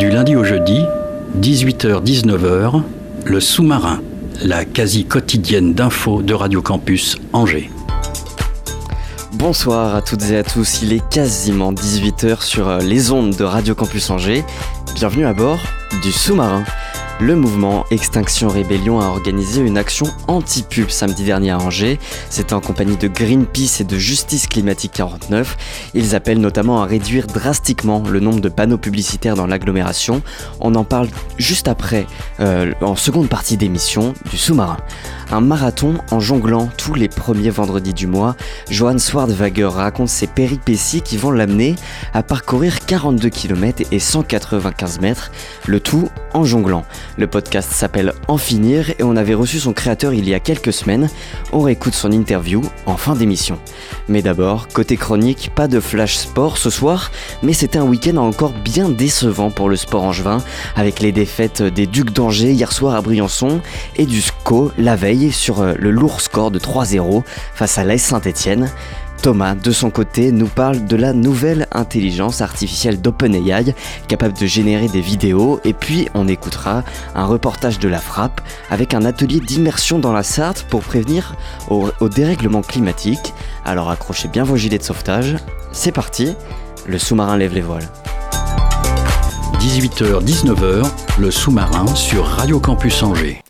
Du lundi au jeudi, 18h-19h, le sous-marin, la quasi quotidienne d'infos de Radio Campus Angers. Bonsoir à toutes et à tous, il est quasiment 18h sur euh, les ondes de Radio Campus Angers. Bienvenue à bord du sous-marin. Le mouvement Extinction Rébellion a organisé une action anti-pub samedi dernier à Angers. C'était en compagnie de Greenpeace et de Justice Climatique 49. Ils appellent notamment à réduire drastiquement le nombre de panneaux publicitaires dans l'agglomération. On en parle juste après, euh, en seconde partie d'émission, du sous-marin. Un marathon en jonglant tous les premiers vendredis du mois. Johan Swardwager raconte ses péripéties qui vont l'amener à parcourir 42 km et 195 mètres, le tout en jonglant. Le podcast s'appelle En finir et on avait reçu son créateur il y a quelques semaines. On réécoute son interview en fin d'émission. Mais d'abord, côté chronique, pas de flash sport ce soir, mais c'était un week-end encore bien décevant pour le sport angevin, avec les défaites des Ducs d'Angers hier soir à Briançon et du SCO la veille sur euh, le lourd score de 3-0 face à l'AS Saint-Etienne. Thomas, de son côté, nous parle de la nouvelle intelligence artificielle d'OpenAI, capable de générer des vidéos, et puis on écoutera un reportage de la frappe avec un atelier d'immersion dans la Sarthe pour prévenir au, au dérèglement climatique. Alors accrochez bien vos gilets de sauvetage. C'est parti, le sous-marin lève les voiles. 18h-19h, le sous-marin sur Radio Campus Angers.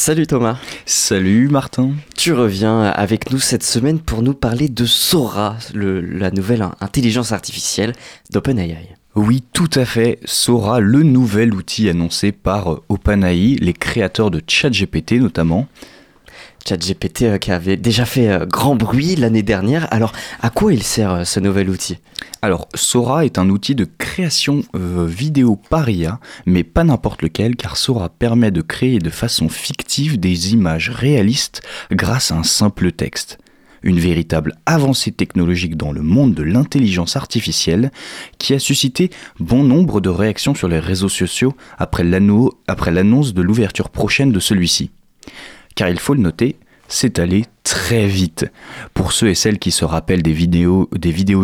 Salut Thomas, Salut Martin. tu reviens avec nous cette semaine pour nous parler de Sora, le- la nouvelle intelligence artificielle d'OpenAI. Oui, tout à fait. Sora, le nouvel outil annoncé par euh, OpenAI, les créateurs de ChatGPT notamment. ChatGPT euh, qui avait déjà fait euh, grand bruit l'année dernière. Alors, à quoi il sert euh, ce nouvel outil? Alors, Sora est un outil de création vidéo par IA, mais pas n'importe lequel, car Sora permet de créer de façon fictive des images réalistes grâce à un simple texte. Une véritable avancée technologique dans le monde de l'intelligence artificielle qui a suscité bon nombre de réactions sur les réseaux sociaux après l'annonce de l'ouverture prochaine de celui-ci. Car il faut le noter, c'est allé très vite. Pour ceux et celles qui se rappellent des vidéos,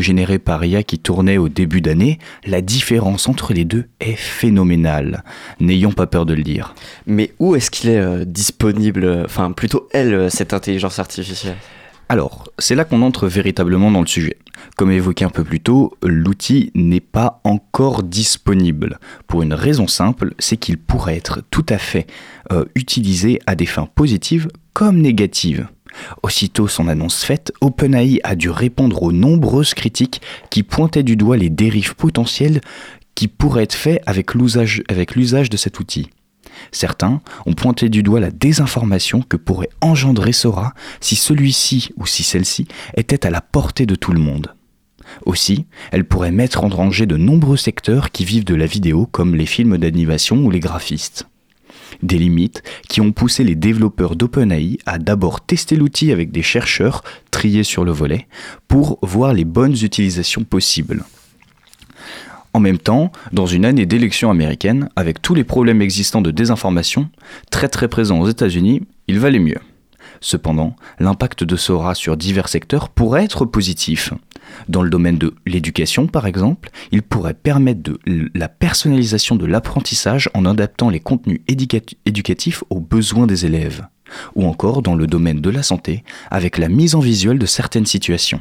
générées par IA qui tournaient au début d'année, la différence entre les deux est phénoménale. N'ayons pas peur de le dire. Mais où est-ce qu'il est, euh, disponible euh, Enfin, plutôt elle, euh, cette intelligence artificielle? Alors, c'est là qu'on entre véritablement dans le sujet. Comme évoqué un peu plus tôt, l'outil n'est pas encore disponible. Pour une raison simple, c'est qu'il pourrait être tout à fait euh, utilisé à des fins positives comme négatives. Aussitôt son annonce faite, OpenAI a dû répondre aux nombreuses critiques qui pointaient du doigt les dérives potentielles qui pourraient être faites avec l'usage avec l'usage de cet outil. Certains ont pointé du doigt la désinformation que pourrait engendrer Sora si celui-ci ou si celle-ci était à la portée de tout le monde. Aussi, elle pourrait mettre en danger de nombreux secteurs qui vivent de la vidéo comme les films d'animation ou les graphistes. Des limites qui ont poussé les développeurs d'OpenAI à d'abord tester l'outil avec des chercheurs triés sur le volet pour voir les bonnes utilisations possibles. En même temps, dans une année d'élection américaine, avec tous les problèmes existants de désinformation, très très présents aux États-Unis, il valait mieux. Cependant, l'impact de Sora sur divers secteurs pourrait être positif. Dans le domaine de l'éducation, par exemple, il pourrait permettre de la personnalisation de l'apprentissage en adaptant les contenus éducat- éducatifs aux besoins des élèves. Ou encore dans le domaine de la santé, avec la mise en visuel de certaines situations.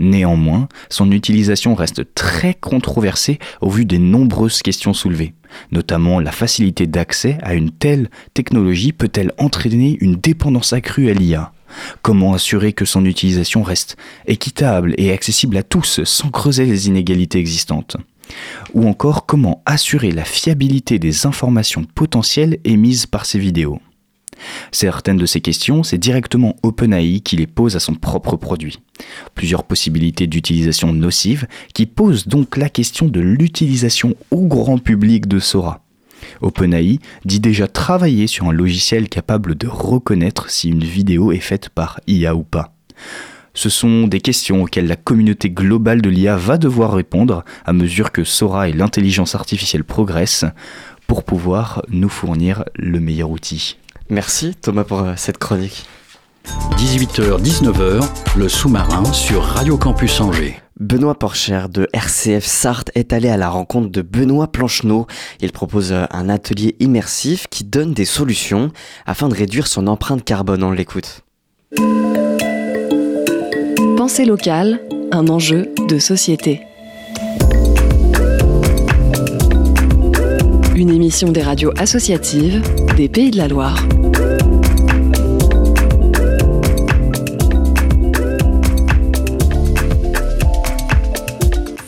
Néanmoins, son utilisation reste très controversée au vu des nombreuses questions soulevées. Notamment, la facilité d'accès à une telle technologie peut-elle entraîner une dépendance accrue à l'IA Comment assurer que son utilisation reste équitable et accessible à tous sans creuser les inégalités existantes? Ou encore, comment assurer la fiabilité des informations potentielles émises par ces vidéos? Certaines de ces questions, c'est directement OpenAI qui les pose à son propre produit. Plusieurs possibilités d'utilisation nocive qui posent donc la question de l'utilisation au grand public de Sora. OpenAI dit déjà travailler sur un logiciel capable de reconnaître si une vidéo est faite par IA ou pas. Ce sont des questions auxquelles la communauté globale de l'IA va devoir répondre à mesure que Sora et l'intelligence artificielle progressent pour pouvoir nous fournir le meilleur outil. Merci Thomas pour euh, cette chronique. 18h-19h, le sous-marin sur Radio Campus Angers. Benoît Porcher de RCF Sarthe est allé à la rencontre de Benoît Plancheneau. Il propose un atelier immersif qui donne des solutions afin de réduire son empreinte carbone. On l'écoute. Pensée locale, un enjeu de société. Une émission des radios associatives des Pays de la Loire.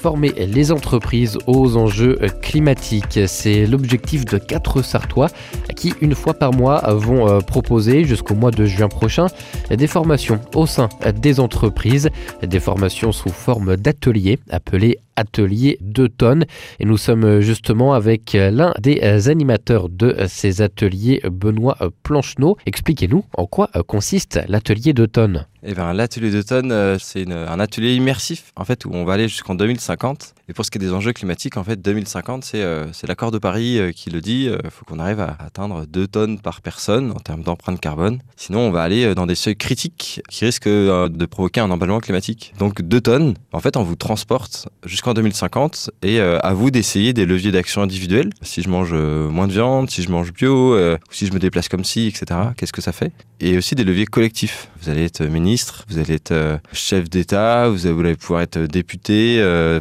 former les entreprises aux enjeux climatiques. C'est l'objectif de quatre Sartois qui, une fois par mois, vont euh, proposer jusqu'au mois de juin prochain des formations au sein des entreprises, des formations sous forme d'ateliers appelés ateliers d'automne. Et nous sommes justement avec l'un des animateurs de ces ateliers, Benoît Plancheneau. Expliquez-nous en quoi consiste l'atelier d'automne. Eh ben, l'atelier d'automne, euh, c'est un atelier immersif, en fait, où on va aller jusqu'en 2050. Et pour ce qui est des enjeux climatiques, en fait, 2050, c'est euh, l'accord de Paris euh, qui le dit. Il faut qu'on arrive à atteindre 2 tonnes par personne en termes d'empreinte carbone. Sinon, on va aller dans des seuils critiques qui risquent de provoquer un emballement climatique. Donc, 2 tonnes, en fait, on vous transporte jusqu'en 2050 et à vous d'essayer des leviers d'action individuels. Si je mange moins de viande, si je mange bio, ou si je me déplace comme ci, etc., qu'est-ce que ça fait? Et aussi des leviers collectifs. Vous allez être ministre vous allez être euh, chef d'État, vous allez pouvoir être député, euh,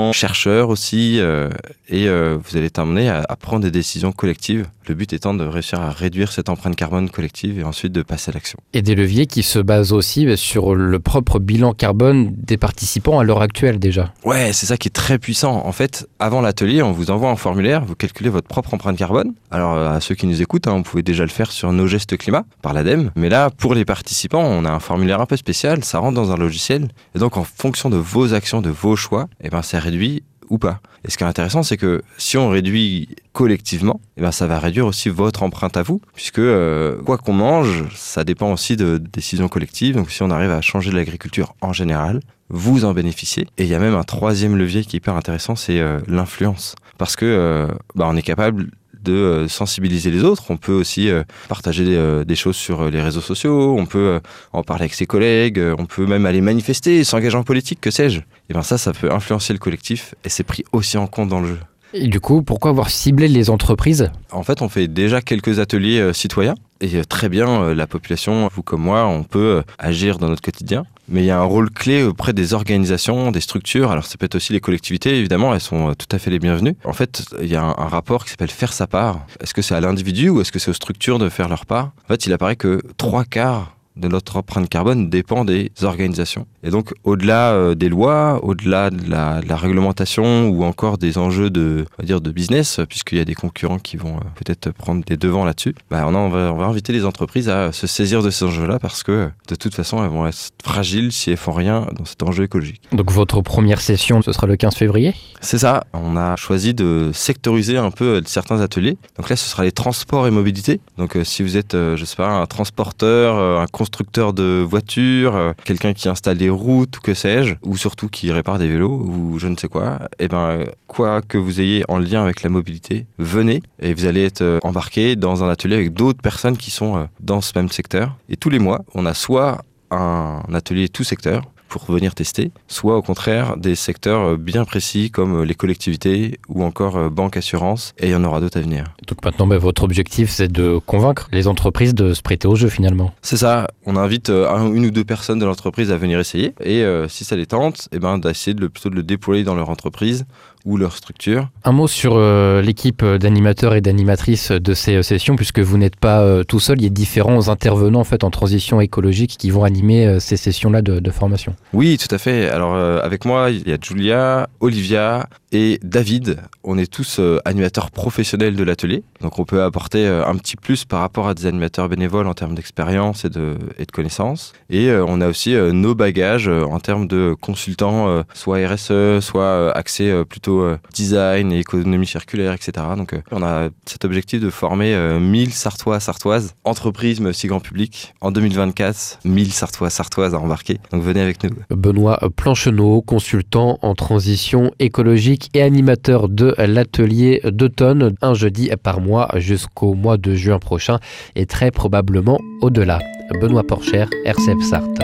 président, chercheur aussi, euh, et vous allez être amené à, prendre des décisions collectives. Le but étant de réussir à réduire cette empreinte carbone collective et ensuite de passer à l'action. Et des leviers qui se basent aussi bah, sur le propre bilan carbone des participants à l'heure actuelle déjà. Ouais, c'est ça qui est très puissant. En fait, avant l'atelier, on vous envoie un formulaire, vous calculez votre propre empreinte carbone. Alors à ceux qui nous écoutent, hein, on pouvait déjà le faire sur nos gestes climat par l'ADEME, mais là, pour les participants, on a un formulaire un peu spécial, ça rentre dans un logiciel, et donc en fonction de vos actions, de vos choix, et eh ben ça réduit ou pas. Et ce qui est intéressant, c'est que si on réduit collectivement, eh ben ça va réduire aussi votre empreinte à vous, puisque euh, quoi qu'on mange, ça dépend aussi de décisions collectives. Donc si on arrive à changer l'agriculture en général, vous en bénéficiez. Et il y a même un troisième levier qui est hyper intéressant, c'est euh, l'influence. Parce que euh, bah, on est capable de euh, sensibiliser les autres. On peut aussi euh, partager euh, des, choses sur les réseaux sociaux, on peut en parler avec ses collègues, on peut même aller manifester, s'engager en politique, que sais-je. Et bien ça, ça peut influencer le collectif et c'est pris aussi en compte dans le jeu. Et du coup, pourquoi avoir ciblé les entreprises? En fait, on fait déjà quelques ateliers citoyens. Et très bien, la population, vous comme moi, on peut agir dans notre quotidien mais il y a un rôle clé auprès des organisations, des structures. Alors ça peut être aussi les collectivités, évidemment, elles sont tout à fait les bienvenues. En fait, il y a un, rapport qui s'appelle faire sa part. Est-ce que c'est à l'individu ou est-ce que c'est aux structures de faire leur part? En fait, il apparaît que trois quarts de notre empreinte carbone dépend des organisations. Et donc, au-delà euh, des lois, au-delà de la, réglementation ou encore des enjeux de, on va dire, de business, puisqu'il y a des concurrents qui vont euh, peut-être prendre des devants là-dessus, bah, on, on, va, on va inviter les entreprises à se saisir de ces enjeux-là parce que de toute façon, elles vont être fragiles si elles font rien dans cet enjeu écologique. Donc, votre première session, ce sera le 15 février? C'est ça. On a choisi de sectoriser un peu euh, certains ateliers. Donc là, ce sera les transports et mobilité. Donc, si vous êtes, je sais pas, un transporteur, un constructeur de voitures, quelqu'un qui installe des routes ou que sais-je, ou surtout qui répare des vélos ou je ne sais quoi, et eh ben quoi que vous ayez en lien avec la mobilité, venez et vous allez être euh, embarqué dans un atelier avec d'autres personnes qui sont euh, dans ce même secteur. Et tous les mois, on a soit un atelier tout secteur, pour venir tester, soit au contraire des secteurs euh, bien précis comme euh, les collectivités ou encore euh, banque assurance, et il y en aura d'autres à venir. Donc maintenant, bah, votre objectif, c'est de convaincre les entreprises de se prêter au jeu finalement. C'est ça, on invite une ou deux personnes de l'entreprise à venir essayer, et si ça les tente, et eh ben, d'essayer de plutôt de le déployer dans leur entreprise ou leur structure. Un mot sur euh, l'équipe d'animateurs et d'animatrices de ces euh, sessions, puisque vous n'êtes pas euh, tout seul, il y a différents intervenants en, fait, en transition écologique qui vont animer ces sessions-là de, de, formation. Oui, tout à fait. Alors avec moi, il y a Julia, Olivia et David. On est tous euh, animateurs professionnels de l'atelier, donc on peut apporter euh, un petit plus par rapport à des animateurs bénévoles en termes d'expérience et de, connaissances. Et euh, on a aussi nos bagages en termes de consultants, soit RSE, soit axés plutôt design et économie circulaire, etc. Donc on a cet objectif de former euh, 1000 Sartois, Sartoises, entreprises mais aussi grand public. En 2024, 1000 Sartois, Sartoises à embarquer. Donc venez avec nous. Benoît Plancheneau, consultant en transition écologique et animateur de l'atelier d'automne, un jeudi par mois jusqu'au mois de juin prochain et très probablement au-delà. Benoît Porcher, RCF Sarthe.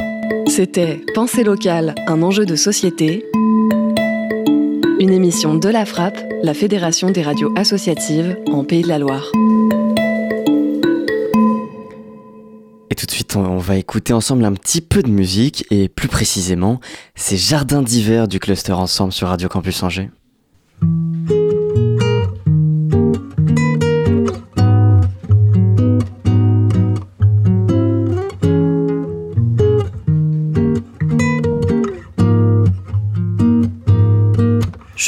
C'était Pensée locale, un enjeu de société. Une émission de la Frappe, la Fédération des radios associatives en Pays de la Loire. Et tout de suite, on- va écouter ensemble un petit peu de musique et plus précisément, c'est Jardin d'hiver du cluster ensemble sur Radio Campus Angers.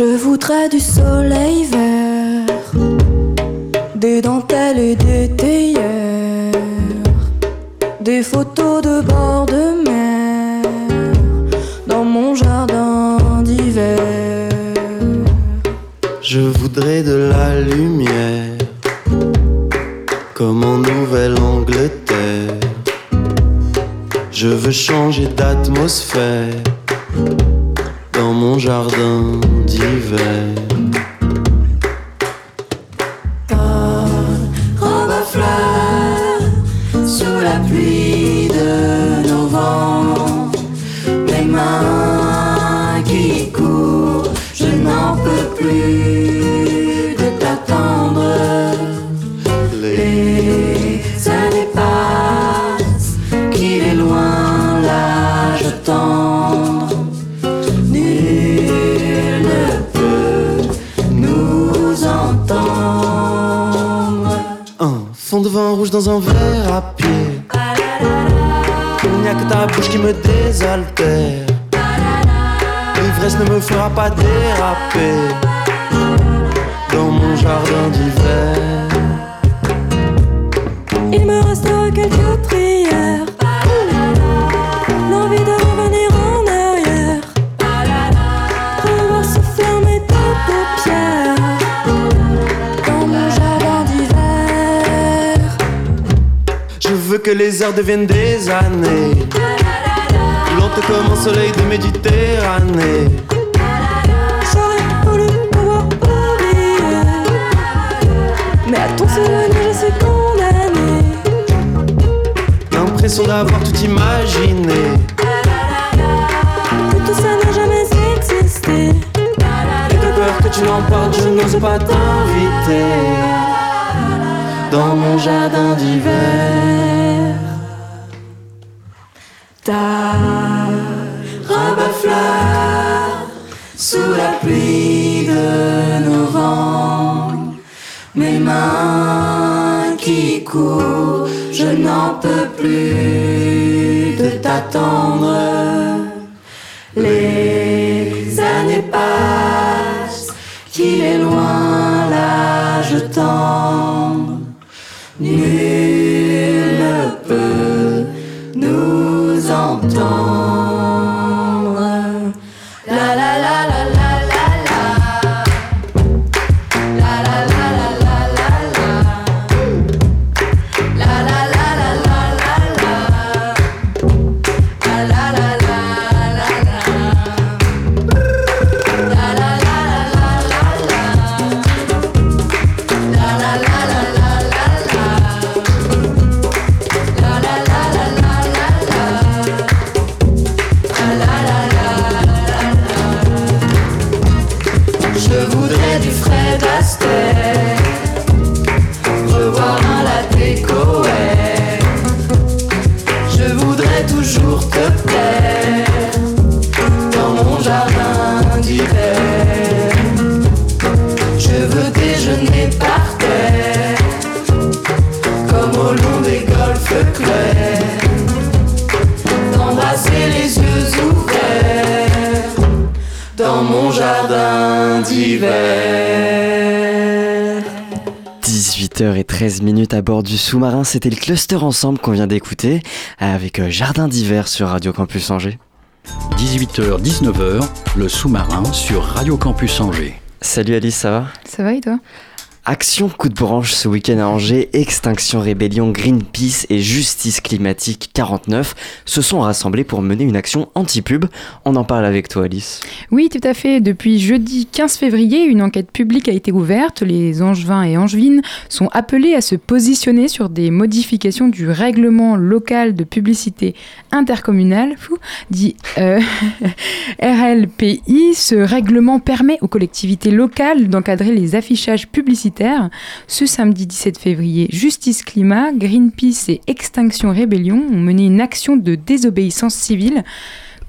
Je voudrais du soleil vert, des dentelles et des théières, des photos de bord de mer Je voudrais de la lumière, comme en Nouvelle-Angleterre. Je veux changer d'atmosphère dans mon jardin d'hiver. Dans un verre à pied. Il n'y a que ta bouche qui me désaltère. L'ivresse ne me fera pas déraper dans mon jardin d'hiver. Il me restera quelques prières. Que les heures deviennent des années. Lente comme un soleil de Méditerranée. J'aurais voulu pouvoir oublier. Mais à ton souvenir, je suis condamnée. L'impression d'avoir tout imaginé. Que tout ça n'a jamais existé. Et de peur que tu l'emportes, je n'ose pas t'inviter dans mon jardin d'hiver. Plus de t'attendre. Les années passent, qu'il est loin l'âge tendre. Sous-marin, c'était le cluster ensemble qu'on vient d'écouter avec euh, Jardin d'hiver sur Radio Campus Angers. 18h, 19h, le sous-marin sur Radio Campus Angers. Salut Alice, ça va? Ça va et toi? Action coup de branche ce week-end à Angers, Extinction Rébellion, Greenpeace et Justice Climatique 49 se sont rassemblés pour mener une action anti-pub. On en parle avec toi Alice. Oui, tout à fait. Depuis jeudi 15 février, une enquête publique a été ouverte. Les Angevins et Angevines sont appelés à se positionner sur des modifications du règlement local de publicité intercommunale, dit euh, RLPI. Ce règlement permet aux collectivités locales d'encadrer les affichages publicitaires ce samedi 17 février, Justice Climat, Greenpeace et Extinction Rébellion ont mené une action de désobéissance civile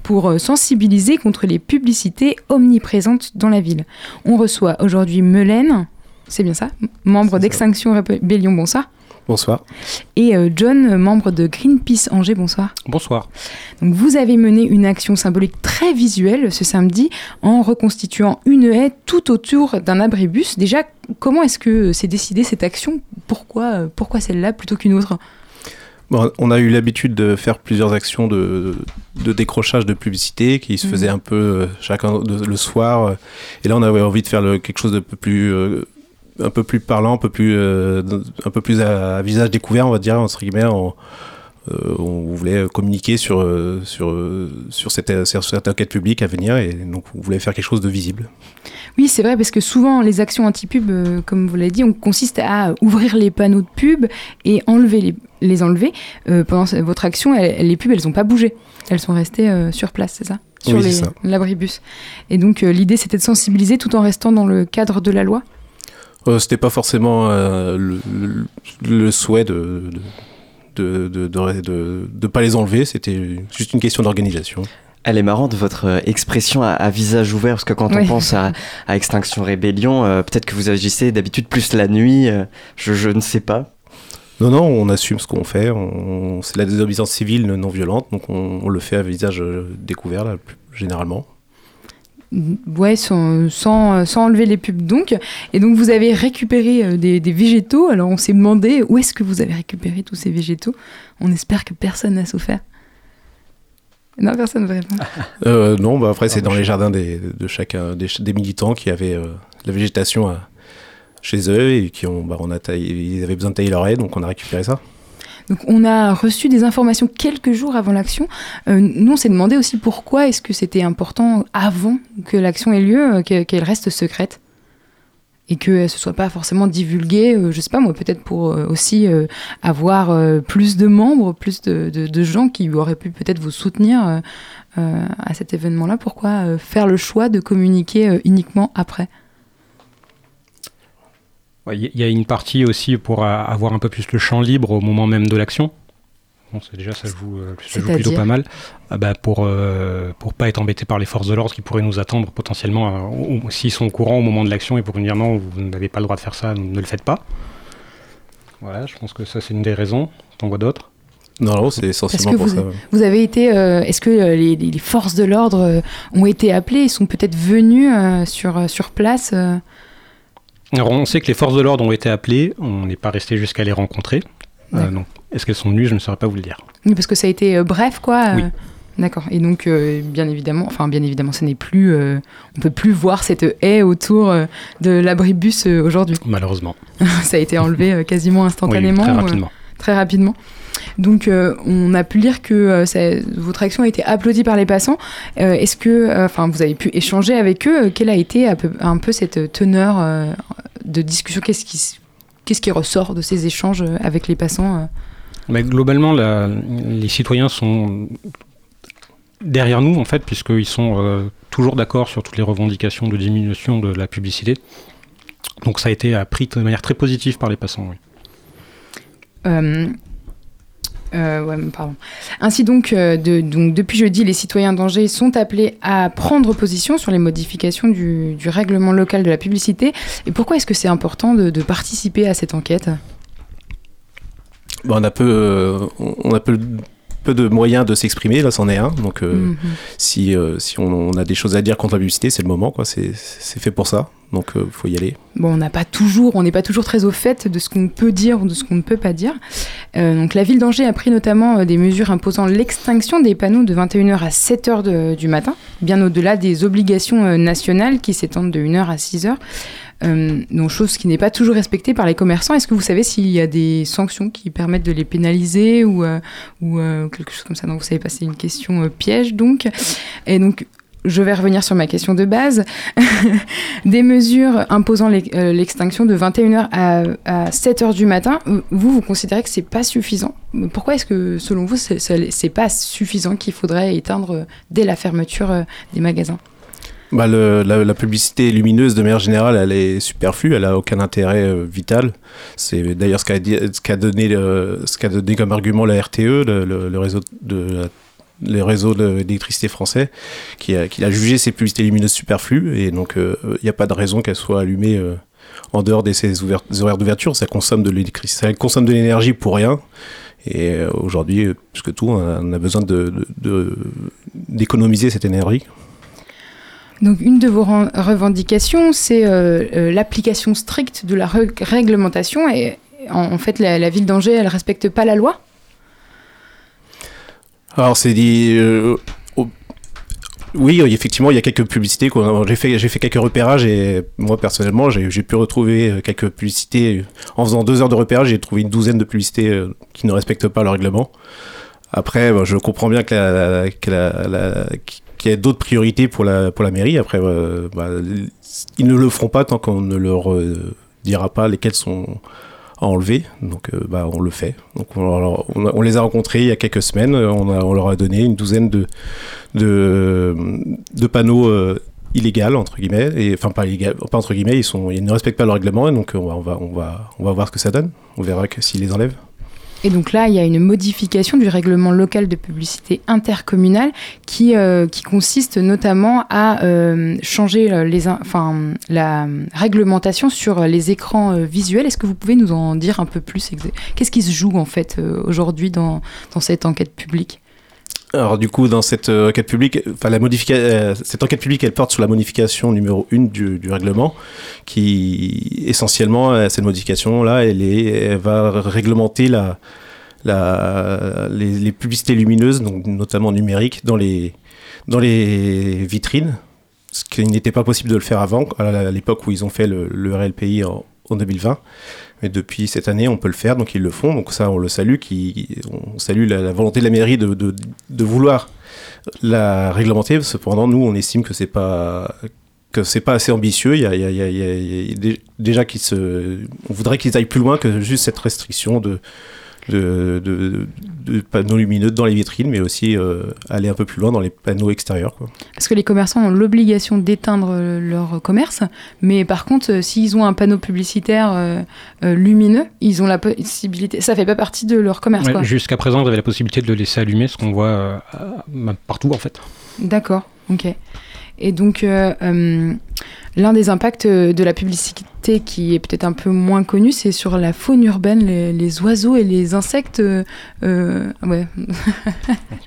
pour euh, sensibiliser contre les publicités omniprésentes dans la ville. On reçoit aujourd'hui Melaine, c'est bien ça, membre d'Extinction Rébellion, bonsoir. Bonsoir. Et euh, John, membre de Greenpeace Angers, bonsoir. Bonsoir. Donc vous avez mené une action symbolique très visuelle ce samedi en reconstituant une haie tout autour d'un abribus. Déjà, comment est-ce que c'est décidé cette action? Pourquoi, euh, pourquoi celle-là plutôt qu'une autre? Bon, on a eu l'habitude de faire plusieurs actions de, de décrochage de publicité qui se faisaient un peu euh, chacun de- le soir. Et là, on avait envie de faire le- quelque chose de plus, euh, un peu plus parlant, un peu plus, euh, un peu plus à, à visage découvert, on va dire entre guillemets. On, euh, on voulait communiquer sur euh, sur euh, sur cette, sur cette enquête publique à venir et donc on voulait faire quelque chose de visible. Oui, c'est vrai, parce que souvent, les actions anti-pub, euh, comme vous l'avez dit, on consiste à ouvrir les panneaux de pub et enlever les, les enlever. Euh, pendant votre action, les pubs, elles n'ont pas bougé. Elles sont restées sur place, c'est ça? Sur Oui, l'abribus. Et donc, l'idée, c'était de sensibiliser tout en restant dans le cadre de la loi? Euh, C'était pas forcément euh, le, souhait de de, de, de, de- de pas les enlever, c'était juste une question d'organisation. Elle est marrante votre euh, expression à, à visage ouvert parce que quand Oui. on pense à, à Extinction Rébellion, euh, peut-être que vous agissez d'habitude plus la nuit, euh, je, je ne sais pas. Non, non, on assume ce qu'on fait. On, c'est la désobéissance civile non violente, donc on, on le fait à visage découvert, là, plus- généralement. Ouais, sans, sans, euh, enlever les pubs donc. Et donc vous avez récupéré euh, des, des végétaux. Alors on s'est demandé où est-ce que vous avez récupéré tous ces végétaux. On espère que personne n'a souffert. Non, personne ne répond. Euh, non, bah après, c'est dans les jardins des, de chacun, des, des militants qui avaient euh, la végétation chez eux et qui ont, bah, on a ils avaient besoin de tailler leur haie, donc on a récupéré ça. Donc on a reçu des informations quelques jours avant l'action. Euh, nous on s'est demandé aussi pourquoi est-ce que c'était important avant que l'action ait lieu, euh, que- qu'elle reste secrète. Et que ce soit pas forcément divulgué, euh, je sais pas moi, peut-être pour euh, aussi euh, avoir euh, plus de membres, plus de, gens qui auraient pu peut-être vous soutenir euh, euh, à cet événement-là. Pourquoi euh, faire le choix de communiquer euh, uniquement après? Il y- a une partie aussi pour avoir un peu plus le champ libre au moment même de l'action. Bon, c'est déjà ça joue, euh, ça joue plutôt pas mal. Ah bah, pour euh, pour pas être embêté par les forces de l'ordre qui pourraient nous attendre potentiellement euh, s'ils sont au courant au moment de l'action et pour nous dire non vous n'avez pas le droit de faire ça ne le faites pas. Voilà, je pense que ça c'est une des raisons. T'en vois d'autres? Non, non, c'est essentiellement que pour vous, ça. vous avez été, euh, est-ce que les, les forces de l'ordre ont été appelées, ils sont peut-être venus euh, sur, sur place euh, Alors on sait que les forces de l'ordre ont été appelées, on n'est pas resté jusqu'à les rencontrer. Euh, donc, est-ce qu'elles sont venues Je ne saurais pas vous le dire. Parce que ça a été euh, bref, quoi. Oui. D'accord. Et donc, euh, bien évidemment, enfin, bien évidemment, ce n'est plus, euh, on peut plus voir cette haie autour euh, de l'abribus aujourd'hui. Malheureusement. ça a été enlevé quasiment instantanément. Oui, très rapidement. très rapidement. Donc, on a pu lire que ça- votre action a été applaudie par les passants. Est-ce que, enfin, vous avez pu échanger avec eux? Quelle a été un peu, un peu cette teneur de discussion Qu'est-ce qui, qu'est-ce qui ressort de ces échanges euh, avec les passants Mais globalement, la- les citoyens sont derrière nous, en fait, puisqu'ils sont euh, toujours d'accord sur toutes les revendications de diminution de la publicité. Donc ça a été appris de manière très positive par les passants. Oui. Euh, euh. Ainsi donc, euh, donc, depuis jeudi, les citoyens d'Angers sont appelés à prendre position sur les modifications du, règlement local de la publicité. Et pourquoi est-ce que c'est important de, participer à cette enquête? Bon, on a peu, euh, on a peu peu de moyens de s'exprimer, là c'en est un. Donc euh, Mhm. si, euh, si on, on a des choses à dire contre la publicité, c'est le moment, quoi. C'est fait pour ça. Donc il faut y aller. Bon, on n'a pas toujours, on n'est pas toujours très au fait de ce qu'on peut dire ou de ce qu'on ne peut pas dire. Euh, donc, la ville d'Angers a pris notamment euh, des mesures imposant l'extinction des panneaux de 21h à 7h de- du matin, bien au-delà des obligations euh, nationales qui s'étendent de 1h à 6h. Euh, donc, chose qui n'est pas toujours respectée par les commerçants. Est-ce que vous savez s'il y a des sanctions qui permettent de les pénaliser ou, euh, euh, quelque chose comme ça? Donc, vous savez pas, c'est une question piège, donc. Et donc, je vais revenir sur ma question de base. des mesures imposant l'ex- l'extinction de 21h à, à 7h du matin, vous, vous considérez que c'est pas suffisant? Pourquoi est-ce que, selon vous, c'est- pas suffisant qu'il faudrait éteindre dès la fermeture des magasins? Bah, la, publicité lumineuse, de manière générale, elle est superflue, elle a aucun intérêt euh, vital. C'est d'ailleurs ce qu'a donné, ce qu'a donné comme argument la RTE, le, réseau de la- le réseau de- d'électricité français, qui a, jugé ces publicités lumineuses superflues, et donc euh, il n'y a pas de raison qu'elles soient allumées euh, en dehors de ces horaires d'ouverture. Ça consomme de l'électricité, ça consomme de l'énergie pour rien. Et euh, aujourd'hui, euh, plus que tout, on a, besoin d'économiser cette énergie. Donc, une de vos revendications, c'est euh, euh, l'application stricte de la réglementation. Et en, fait, la, ville d'Angers, elle respecte pas la loi? Alors c'est dit. euh, oui, effectivement, il y a quelques publicités. J'ai fait, j'ai fait quelques repérages et moi personnellement, j'ai pu retrouver quelques publicités. En faisant deux heures de repérage, j'ai trouvé une douzaine de publicités qui ne respectent pas le règlement. Après, je comprends bien que la- qu'il y a d'autres priorités pour la, pour la mairie. Après, euh, bah, ils ne le feront pas tant qu'on ne leur euh, dira pas lesquels sont à enlever. Donc, euh, bah, on le fait. Donc, on, les a rencontrés il y a quelques semaines. On, leur a donné une douzaine de, de, panneaux illégaux, entre guillemets. Et, enfin, pas illégal, pas entre guillemets, ils, sont, ils ne respectent pas le règlement. Et donc, on va, on, va, on, va, on va voir ce que ça donne. On verra s'ils les enlèvent. Et donc là, il y a une modification du règlement local de publicité intercommunale qui, euh, qui consiste notamment à euh, changer euh, les, in- enfin, la réglementation sur les écrans visuels. Est-ce que vous pouvez nous en dire un peu plus Qu'est-ce qui se joue en fait aujourd'hui dans, dans cette enquête publique? Alors du coup, dans cette euh, enquête publique, enfin la euh, cette enquête publique, elle porte sur la modification numéro 1 du, règlement, qui essentiellement euh, cette modification là, elle, va réglementer la, les, publicités lumineuses, donc notamment numériques, dans les dans les vitrines, ce qui n'était pas possible de le faire avant, à l'époque où ils ont fait le, RLPI en 2020. Mais depuis cette année, on peut le faire, donc ils le font. Donc ça, on le salue. On salue la, volonté de la mairie de, vouloir la réglementer. Cependant, nous, on estime que c'est pas pas assez ambitieux. Déjà qu'ils on voudrait qu'ils aillent plus loin que juste cette restriction de de, de, de panneaux lumineux dans les vitrines, mais aussi euh, aller un peu plus loin dans les panneaux extérieurs. Quoi. Parce que les commerçants ont l'obligation d'éteindre euh, leur commerce, mais par contre, euh, s'ils ont un panneau publicitaire euh, lumineux, ils ont la possibilité. Ça fait pas partie de leur commerce, Ouais. Jusqu'à présent, vous avez la possibilité de le laisser allumer, ce qu'on voit euh, partout en fait. D'accord, ok. Et donc, euh, euh, l'un des impacts de la publicité qui est peut-être un peu moins connu, c'est sur la faune urbaine, les, les oiseaux et les insectes. euh, euh, ouais.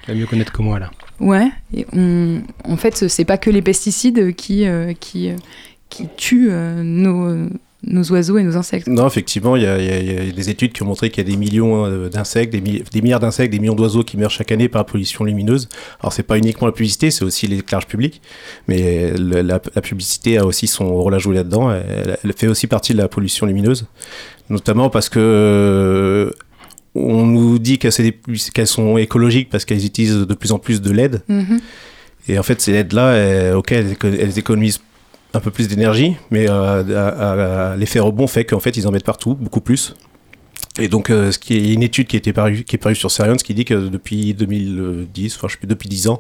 Tu vas mieux connaître que moi là. ouais. Et on, en fait, c'est pas que les pesticides qui, euh, qui, euh, qui tuent euh, nos, nos oiseaux et nos insectes. Non, effectivement, il y, a- y y des études qui ont montré qu'il y a des millions euh, d'insectes, des, mi- des milliards d'insectes, des millions d'oiseaux qui meurent chaque année par la pollution lumineuse. Alors, c'est pas uniquement la publicité, c'est aussi l'éclairage public, mais le- la, la publicité a aussi son rôle à jouer là-dedans. Elle, elle fait aussi partie de la pollution lumineuse, notamment parce que euh, on nous dit qu'elles sont écologiques parce qu'elles utilisent de plus en plus de LED. Mhm. Et en fait, ces LED-là, ok, elles économisent un peu plus d'énergie, mais euh, l'effet rebond fait qu'en fait, ils en mettent partout, beaucoup plus. Et donc, euh, ce qui est une étude qui, a été parue, qui est parue sur Science qui dit que depuis 2010, enfin, je sais plus, depuis 10 ans,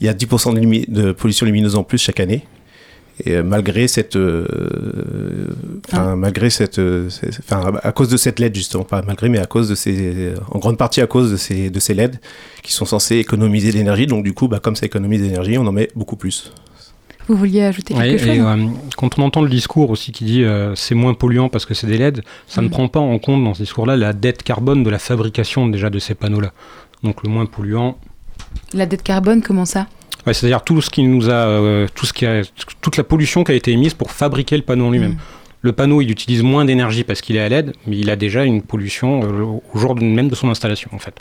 il y a 10% de, lumi- de pollution lumineuse en plus chaque année. Et euh, malgré cette, euh, enfin, malgré cette, euh, enfin, à cause de cette LED justement, pas malgré, mais à cause de ces, en grande partie à cause de ces, de ces LED qui sont censés économiser de l'énergie. Donc du coup, bah, comme ça économise de l'énergie, on en met beaucoup plus. Vous vouliez ajouter quelque Ouais, chose et, euh, quand on entend le discours aussi qui dit euh, c'est moins polluant parce que c'est des LED, ça ne Mhm. prend pas en compte dans ce discours-là la dette carbone de la fabrication déjà de ces panneaux-là. Donc le moins polluant. La dette carbone, comment ça? Ouais, C'est-à-dire tout ce qui nous a, euh, tout ce qui a, toute la pollution qui a été émise pour fabriquer le panneau en lui-même. Mm. Le panneau, il utilise moins d'énergie parce qu'il est à LED, mais il a déjà une pollution euh, au jour même de son installation, en fait.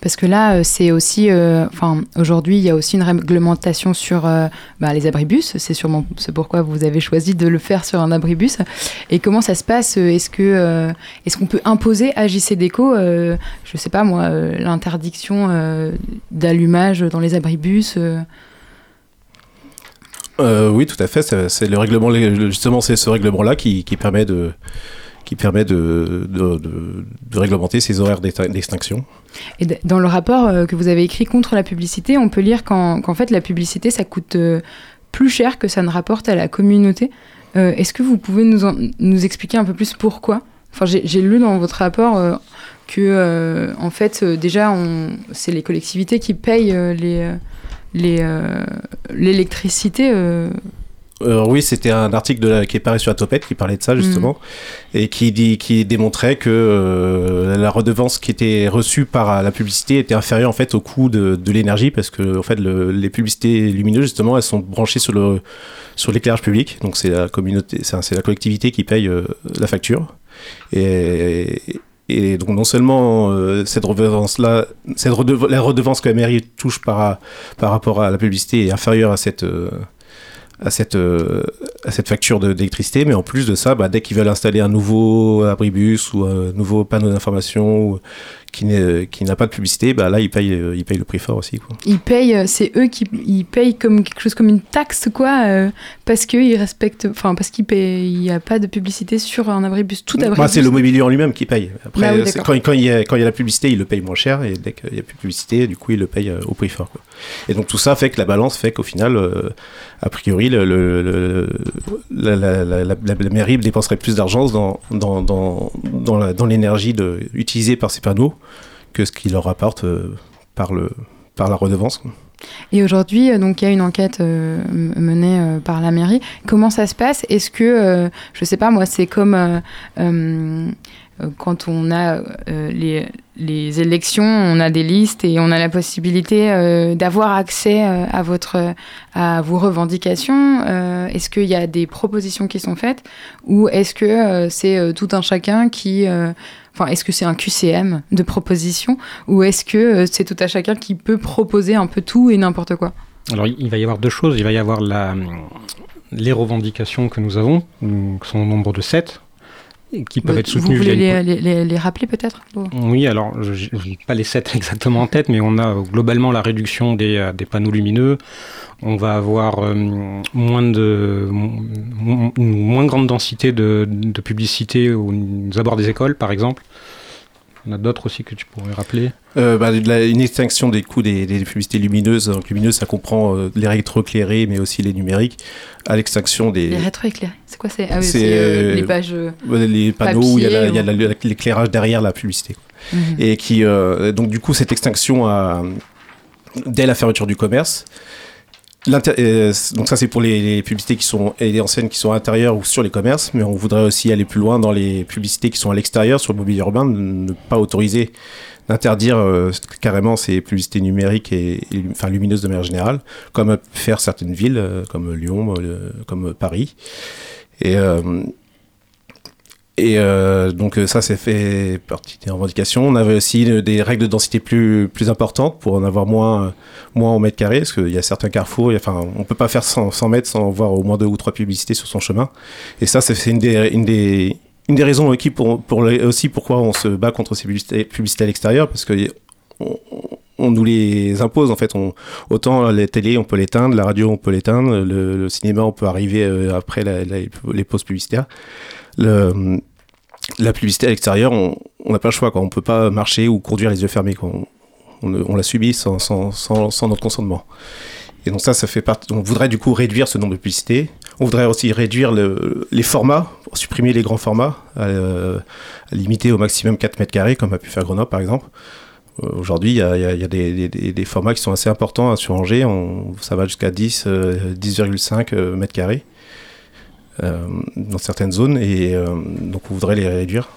Parce que là, euh, c'est aussi, euh, enfin, aujourd'hui, il y a aussi une réglementation sur euh, bah, les abribus. C'est sûrement c'est pourquoi vous avez choisi de le faire sur un abribus. Et comment ça se passe Est-ce que, est-ce qu'on peut imposer à JC Déco, je sais pas moi, l'interdiction d'allumage dans les abribus euh, oui, tout à fait. C'est le règlement, le- justement, c'est ce règlement-là qui, permet de qui permet de, réglementer ces horaires d'extinction. Et dans le rapport euh, que vous avez écrit contre la publicité, on peut lire qu'en fait la publicité ça coûte euh, plus cher que ça ne rapporte à la communauté. Est-ce que vous pouvez nous, nous expliquer un peu plus pourquoi? Enfin, j'ai lu dans votre rapport que en fait déjà c'est les collectivités qui payent les l'électricité. euh, Euh, oui, c'était un article de la- qui est paru sur la Topette qui parlait de ça justement et qui, dit, qui démontrait que euh, la redevance qui était reçue par la publicité était inférieure en fait au coût de, de l'énergie parce que en fait le- les publicités lumineuses justement elles sont branchées sur le sur l'éclairage public. Donc c'est la communauté c'est c'est la collectivité qui paye euh, la facture. Et et donc non seulement euh, cette redevance là cette la redevance que la mairie touche par par rapport à la publicité est inférieure à cette euh, à cette, euh, à cette facture d'électricité, mais en plus de ça, bah, dès qu'ils veulent installer un nouveau abribus ou un nouveau panneau d'information qui n'a pas de publicité, bah, là, ils payent, euh, ils payent le prix fort aussi. Quoi. ils payent, euh, c'est eux qui ils payent comme quelque chose comme une taxe quoi, euh, parce que ils respectent, enfin parce qu'ils payent, il n'y a pas de publicité sur un abribus, tout abribus. Bah, c'est le mobilier en lui-même qui paye. Après, Ah oui, d'accord. quand, quand il y a, quand il y a la publicité, il le paye moins cher, et dès qu'il n'y a plus de publicité, du coup, il le paye euh, au prix fort. quoi. Et donc tout ça fait que la balance fait qu'au final, euh, a priori, le, le- le- la, la- la- la- la mairie dépenserait plus d'argent dans, dans, dans, dans l'énergie utilisée par ces panneaux que ce qu'il leur rapporte euh, par, le, par la redevance. Et aujourd'hui, euh, donc il y a une enquête euh, menée par la mairie. Comment ça se passe? Est-ce que, euh, je sais pas, moi, c'est comme quand on a euh, les, les élections, on a des listes et on a la possibilité euh, d'avoir accès euh, à votre à vos revendications. Euh, est-ce qu'il y a des propositions qui sont faites ou est-ce que euh, c'est euh, tout un chacun qui euh, Enfin, est-ce que c'est un QCM de propositions ou est-ce que euh, c'est tout à chacun qui peut proposer un peu tout et n'importe quoi? Alors il va y avoir deux choses. Il va y avoir la, les revendications que nous avons, qui sont au nombre de 7, qui peuvent être soutenues Vous voulez les, une- les- les- les rappeler peut-être Oui, alors je n'ai pas les 7 exactement en tête, mais on a euh, globalement la réduction des, euh, des panneaux lumineux. On va avoir euh, moins de moins grande densité de, de publicité aux abords des écoles, par exemple. Il y en a d'autres aussi que tu pourrais rappeler. Euh, bah, la- une extinction des coûts des, des publicités lumineuses. Donc, lumineuses, ça comprend euh, les rétroéclairés, mais aussi les numériques. À l'extinction des. Les rétroéclairés. C'est quoi c'est Ah oui, euh, euh, les pages. euh, les panneaux où il y a, ou- l'éclairage derrière la publicité. quoi. Mhm. Et qui, euh, donc du coup, cette extinction a, dès la fermeture du commerce. Euh, donc ça, c'est pour les, publicités qui sont et les enseignes qui sont à l'intérieur ou sur les commerces, mais on voudrait aussi aller plus loin dans les publicités qui sont à l'extérieur sur le mobilier urbain, ne pas autoriser, d'interdire euh, carrément ces publicités numériques et, enfin lumineuses de manière générale, comme faire certaines villes, euh, comme Lyon, euh, comme Paris. Et et euh, donc euh, ça, c'est fait partie des revendications. On avait aussi euh, des règles de densité plus, plus importantes pour en avoir moins, moins au mètre carré, parce qu'il y a certains carrefours, enfin, on peut pas faire 100, 100 mètres sans voir au moins deux ou trois publicités sur son chemin. Et ça, c'est une des, une des, une des raisons aussi, pourquoi on se bat contre ces publicités, publicités à l'extérieur, parce que on, nous les impose en fait. Autant la télé, on peut l'éteindre, la radio, on peut l'éteindre, le, cinéma, on peut arriver après les pauses publicitaires. La publicité à l'extérieur, on n'a pas le choix. On peut pas marcher ou conduire les yeux fermés. On, la subit sans, notre consentement. Et donc ça, ça fait partie. On voudrait du coup réduire ce nombre de publicités. On voudrait aussi réduire le- les formats, supprimer les grands formats, euh, limiter au maximum 4 mètres carrés, comme a pu faire Grenoble par exemple. Euh, Aujourd'hui, il y a, des, formats qui sont assez importants hein, sur Angers. Ça va jusqu'à 10, euh, 10,5 euh, mètres carrés dans certaines zones. Et euh, donc, on voudrait les réduire.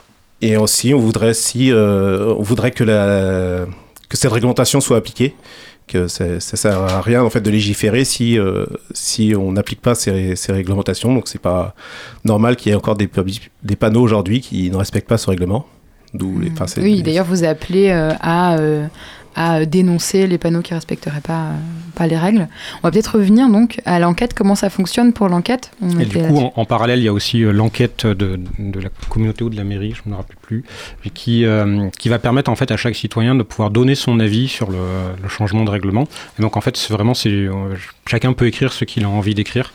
Et aussi, on voudrait, si, euh, on voudrait que la, que cette réglementation soit appliquée. Que ça, ça sert à rien en fait de légiférer si euh, si on n'applique pas ces, ces réglementations. Donc c'est pas normal qu'il y ait encore des, des panneaux aujourd'hui qui ne respectent pas ce règlement. D'où les, c'est- Oui, d'ailleurs, vous appelez euh, à, euh, à dénoncer les panneaux qui ne respecteraient pas, euh, pas les règles. On va peut-être revenir donc à l'enquête, comment ça fonctionne pour l'enquête? Et du coup, en, en parallèle, il y a aussi euh, l'enquête de, de la communauté ou de la mairie, je ne me rappelle plus, qui, euh, qui va permettre en fait à chaque citoyen de pouvoir donner son avis sur le, le changement de règlement. Et donc en fait, c'est vraiment, c'est, euh, chacun peut écrire ce qu'il a envie d'écrire.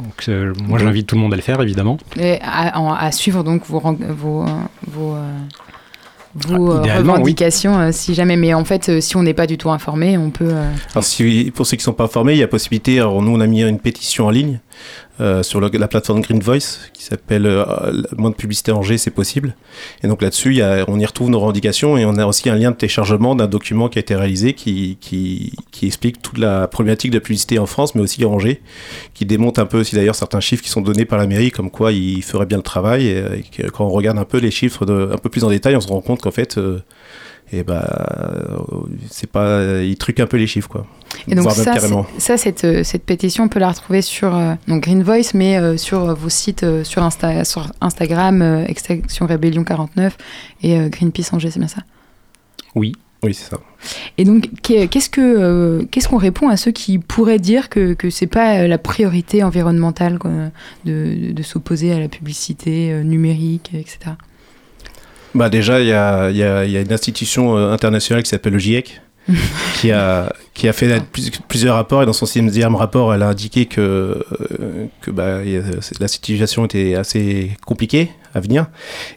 Donc, moi, j'invite tout le monde à le faire, évidemment. Et à, à suivre donc vos, vos, vos, euh, vos Ah, euh, oui. revendications, euh, si jamais. Mais en fait, euh, si on n'est pas du tout informé, on peut. Alors, si, pour ceux qui ne sont pas formés, il y a possibilité. Alors, nous, on a mis une pétition en ligne euh, sur le- la plateforme Green Voice qui s'appelle euh, Moins de publicité en G, c'est possible. Et donc là-dessus, on y retrouve nos revendications et on a aussi un lien de téléchargement d'un document qui a été réalisé qui, qui, qui explique toute la problématique de la publicité en France, mais aussi en G, qui démontre un peu aussi d'ailleurs certains chiffres qui sont donnés par la mairie, comme quoi ils feraient bien le travail. Et, quand on regarde un peu les chiffres de, un peu plus en détail, on se rend compte qu'en fait. euh, et bah, euh, c'est pas, ils truquent un peu les chiffres, quoi. Et donc ça, ça cette, euh, cette pétition, on peut la retrouver sur euh, donc Green Voice, mais euh, sur euh, vos sites, euh, sur, Insta, sur Instagram, euh, Extinction Rébellion 49 et euh, Greenpeace Angers, c'est bien ça? Oui. Oui, c'est ça. Et donc, qu'est- qu'est-ce que euh, qu'est-ce qu'on répond à ceux qui pourraient dire que que c'est pas euh, la priorité environnementale quoi, de, de s'opposer à la publicité euh, numérique, etc. Bah déjà, il y a, y a- y a une institution euh, internationale qui s'appelle le GIEC, qui a, qui a fait plus- plusieurs rapports, et dans son sixième rapport, elle a indiqué que, euh, que bah, la situation était assez compliquée à venir.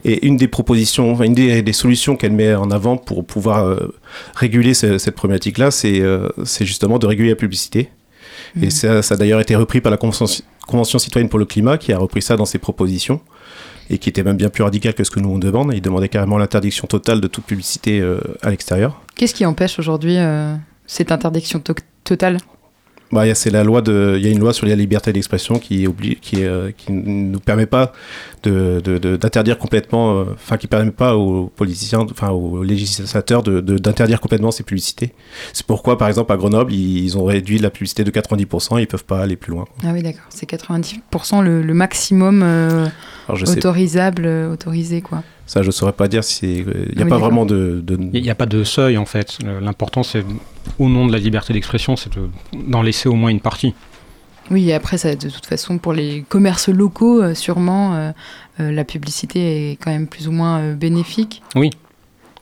Et une des propositions, une des, des solutions qu'elle met en avant pour pouvoir euh, réguler ce- cette problématique-là, c'est euh, justement de réguler la publicité. Et Mhm. ça, ça a d'ailleurs été repris par la Convention, Convention citoyenne pour le climat, qui a repris ça dans ses propositions et qui était même bien plus radical que ce que nous on demande. Il demandait carrément l'interdiction totale de toute publicité euh, à l'extérieur. Qu'est-ce qui empêche aujourd'hui euh, cette interdiction to- totale? Bah, il y a- c'est la loi de, il y a une loi sur la liberté d'expression qui oblige, qui, euh, qui ne nous permet pas de, de- de- d'interdire complètement, euh, enfin qui permet pas aux politiciens, enfin aux législateurs de, de- d'interdire complètement ces publicités. C'est pourquoi, par exemple, à Grenoble, ils, ils ont réduit la publicité de 90%, ils peuvent pas aller plus loin. Ah oui, d'accord. C'est 90% le, le maximum euh, Alors, je sais- autorisable, euh, autorisé, quoi. Ça, je saurais pas dire si il n'y a Ah oui, pas vraiment de, de- Il n'y a pas de seuil en fait. L'important c'est, au nom de la liberté d'expression, c'est de- d'en laisser au moins une partie. Oui, et après, ça, de toute façon, pour les commerces locaux, euh, sûrement, euh, euh, la publicité est quand même plus ou moins euh, bénéfique. Oui.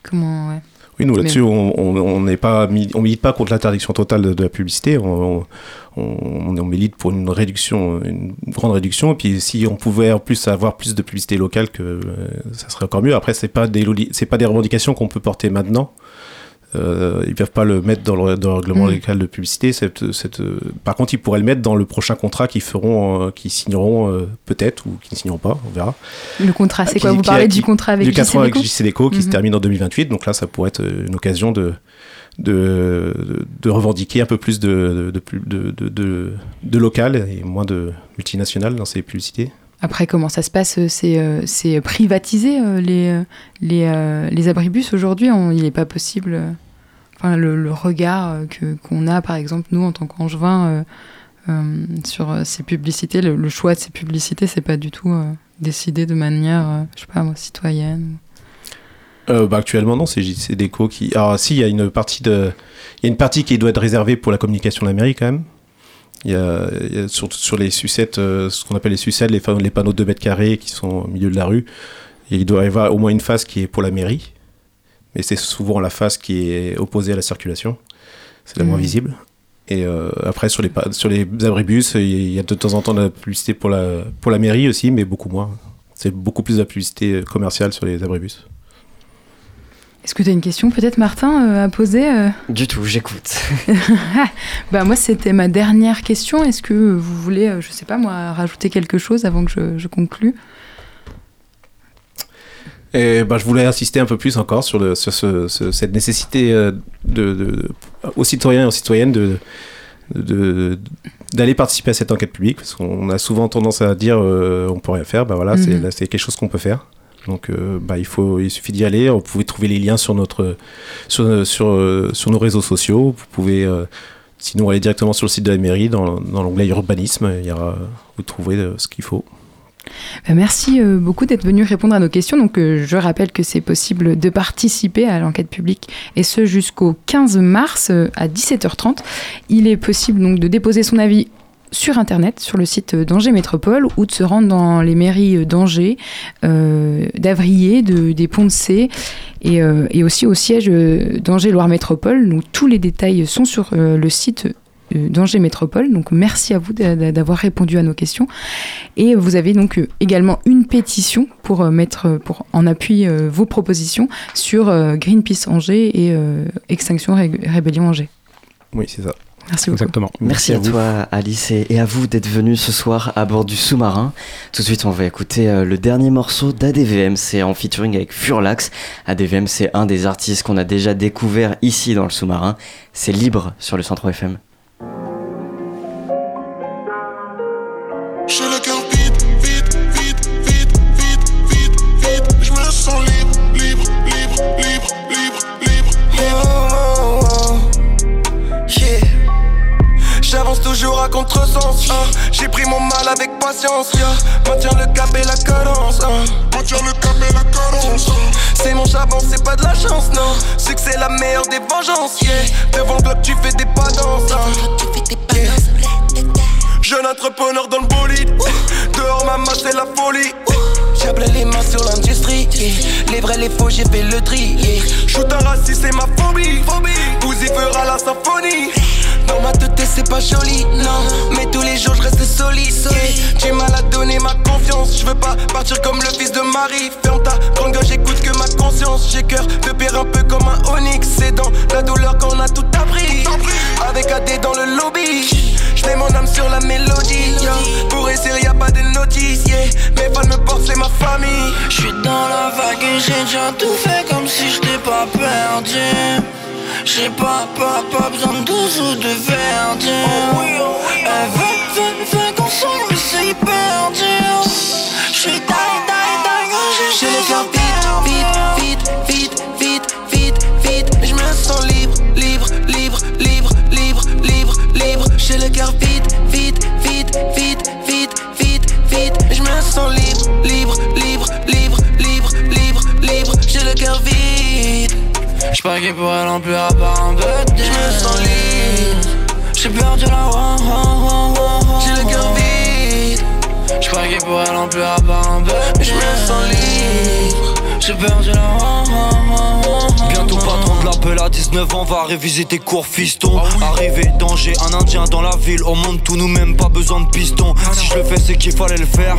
Comment, ouais. Oui, nous Mais- là-dessus, on n'est pas, on milite pas contre l'interdiction totale de, de la publicité. On, on, on- on milite pour une réduction, une grande réduction. Et puis, si on pouvait en plus avoir plus de publicité locale, que euh, ça serait encore mieux. Après, c'est pas des, c'est pas des revendications qu'on peut porter maintenant. Euh, ils peuvent pas le mettre dans le, dans le règlement Mm. local de publicité. Cette, cette, euh, par contre, ils pourraient le mettre dans le prochain contrat qu'ils feront, euh, qu'ils signeront euh, peut-être ou qu'ils ne signeront pas. On verra. Le contrat, c'est Qui- quoi Vous qui- parlez qui- du contrat avec du avec JCDecaux qui se Mhm. termine en 2028. Donc là, ça pourrait être une occasion de, de, de revendiquer un peu plus de, de, local et moins de multinational dans ces publicités. Après, comment ça se passe euh, C'est euh, c'est privatisé, euh, les, euh, les, euh, les abribus aujourd'hui On- Il n'est pas possible. euh, Enfin, le, le regard euh, qu'on a, par exemple, nous, en tant qu'angevin, euh, euh, sur euh, ces publicités, le, choix de ces publicités, c'est pas du tout euh, décidé de manière, euh, je sais pas citoyenne. Euh, bah, actuellement, non, c'est JCDecaux qui. Alors, si, il y. Il y a une partie qui doit être réservée pour la communication de la mairie, quand même. Il y a, il y a sur, sur les sucettes, euh, ce qu'on appelle les sucettes, les, panneaux de 2 mètres carrés qui sont au milieu de la rue. Et il doit y avoir au moins une face qui est pour la mairie. Mais c'est souvent la face qui est opposée à la circulation. C'est la moins Mhm. visible. Et euh, après, sur les, sur les abribus, il y a de temps en temps de la publicité pour la, pour la mairie aussi, mais beaucoup moins. C'est beaucoup plus de la publicité commerciale sur les abribus. Est-ce que tu as une question peut-être, Martin, euh, à poser euh Du tout, j'écoute. bah, moi, c'était ma dernière question. Est-ce que vous voulez, euh, je sais pas moi, rajouter quelque chose avant que je, je conclue? Et bah, je voulais insister un peu plus encore sur, le, sur ce- ce- cette nécessité euh, de, de- aux citoyens et aux citoyennes de, de- d'aller participer à cette enquête publique, parce qu'on a souvent tendance à dire euh, on peut rien faire, bah voilà, Mhm. c'est quelque chose qu'on peut faire. Donc euh, bah, il, faut, il suffit d'y aller. Vous pouvez trouver les liens sur, notre, sur, sur, euh, sur nos réseaux sociaux. Vous pouvez euh, sinon aller directement sur le site de la mairie, dans, l'onglet urbanisme. Il y aura, vous trouverez euh, ce qu'il faut. Merci euh, beaucoup d'être venu répondre à nos questions. Donc, euh, je rappelle que c'est possible de participer à l'enquête publique et ce jusqu'au 15 mars euh, à 17h30. Il est possible donc de déposer son avis sur internet, sur le site d'Angers Métropole, ou de se rendre dans les mairies d'Angers, euh, d'Avrier, de, des Ponts de C, et, euh, et aussi au siège euh, d'Angers Loire Métropole. Donc tous les détails sont sur euh, le site d'Angers Métropole. Donc merci à vous d'a- d'a- d'avoir répondu à nos questions. Et vous avez donc également une pétition pour mettre pour, en appui vos propositions sur Greenpeace Angers et Extinction Ré- Rébellion Angers. Oui, c'est ça. Merci beaucoup. Exactement. Merci, à, toi, Alice, et, à vous d'être venu ce soir à bord du sous-marin. Tout de suite, on va écouter euh, le dernier morceau d'ADVM. C'est en featuring avec Furlax. ADVM, c'est un des artistes qu'on a déjà découvert ici dans le sous-marin. C'est libre sur le 103 FM. J'ai pris mon mal avec patience. Yeah. Maintiens le cap et la cadence. hein. Maintiens le cap et la cadence. C'est mon charbon, c'est pas de la chance, non. C'est que c'est la meilleure des vengeances. Yeah. Devant le bloc, tu fais des pas danses. hein. Yeah. Jeune entrepreneur dans le bolide. Dehors, ma masse, c'est la folie. J'appelais les mains sur l'industrie. yeah. Les vrais, les faux, j'ai fait le tri. yeah. Shoot un raciste, c'est ma phobie. Uzi fera la symphonie. Dans ma tête, c'est pas joli, non. Mais tous les jours, je reste solide. yeah. J'ai mal à donner ma confiance. Je veux pas partir comme le fils de Marie. Ferme ta grande j'écoute que ma conscience. J'ai cœur de pierre un peu comme un onyx. C'est dans la douleur qu'on a tout appris. Avec AD dans le lobby. Je mets mon âme sur la mélodie. Pour essayer, y a pas de notice. Yeah. Mes fans me portent, c'est ma famille. Je suis dans la vague et j'ai déjà tout fait comme si je t'ai pas perdu. J'ai pas, pas, pas besoin de douze ou de verdi. Elle veut, veut, veut qu'on s'en mais c'est hyper dur. Je suis die, die, die, quand J'ai le cœur vide, vide, vide, vide, vide, vide, vide. Je me sens libre, libre, libre, libre, libre, libre, libre. J'ai le cœur vide, vide, vide, vide, vide, vide, vide. Je me sens libre, libre, J'suis pas qui pour elle non plus à part un peu de Je me sens libre. J'ai perdu la wa, J'ai le cœur vide. J'suis pas qui pour elle non plus à part un peu de Je me sens libre. J'ai perdu la wa, l'appel à 19 ans va réviser tes cours fiston. Arrivé danger, un indien dans la ville On monte tout nous même pas besoin de piston. Si je le fais c'est qu'il fallait le faire.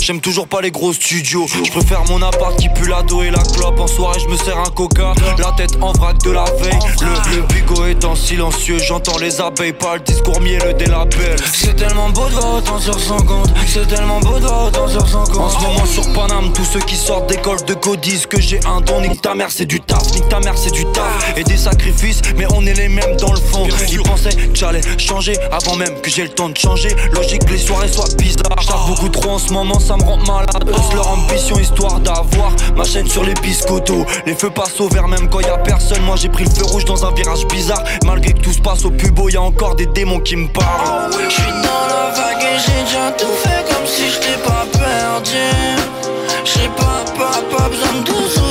J'aime toujours pas les gros studios. Je préfère mon appart qui pue la dos et la clope. En soirée je me sers un coca. La tête en vrac de la veille. Le, le bigot étant silencieux. J'entends les abeilles pas le discours mielleux des labels. C'est tellement beau de voir autant sur son compte. C'est tellement beau de voir autant sur son compte. En ce moment sur Paname, tous ceux qui sortent d'école de code disent que j'ai un don. Nique ta mère, c'est du taf, nique ta mère, c'est du taf. Et des sacrifices, mais on est les mêmes dans le fond. Ils pensaient que j'allais changer avant même que j'ai le temps de changer. Logique, que les soirées soient bizarres. J'taffe beaucoup trop en ce moment, ça me rend malade. Eux, leur ambition, histoire d'avoir ma chaîne sur les. Les feux passent au vert même quand y a personne. Moi j'ai pris le feu rouge dans un virage bizarre. Malgré que tout se passe au pubo, y a encore des démons qui me parlent. Je suis dans la vague et j'ai déjà tout fait comme si je t'ai pas perdu. J'ai pas, pas, pas besoin de douze ou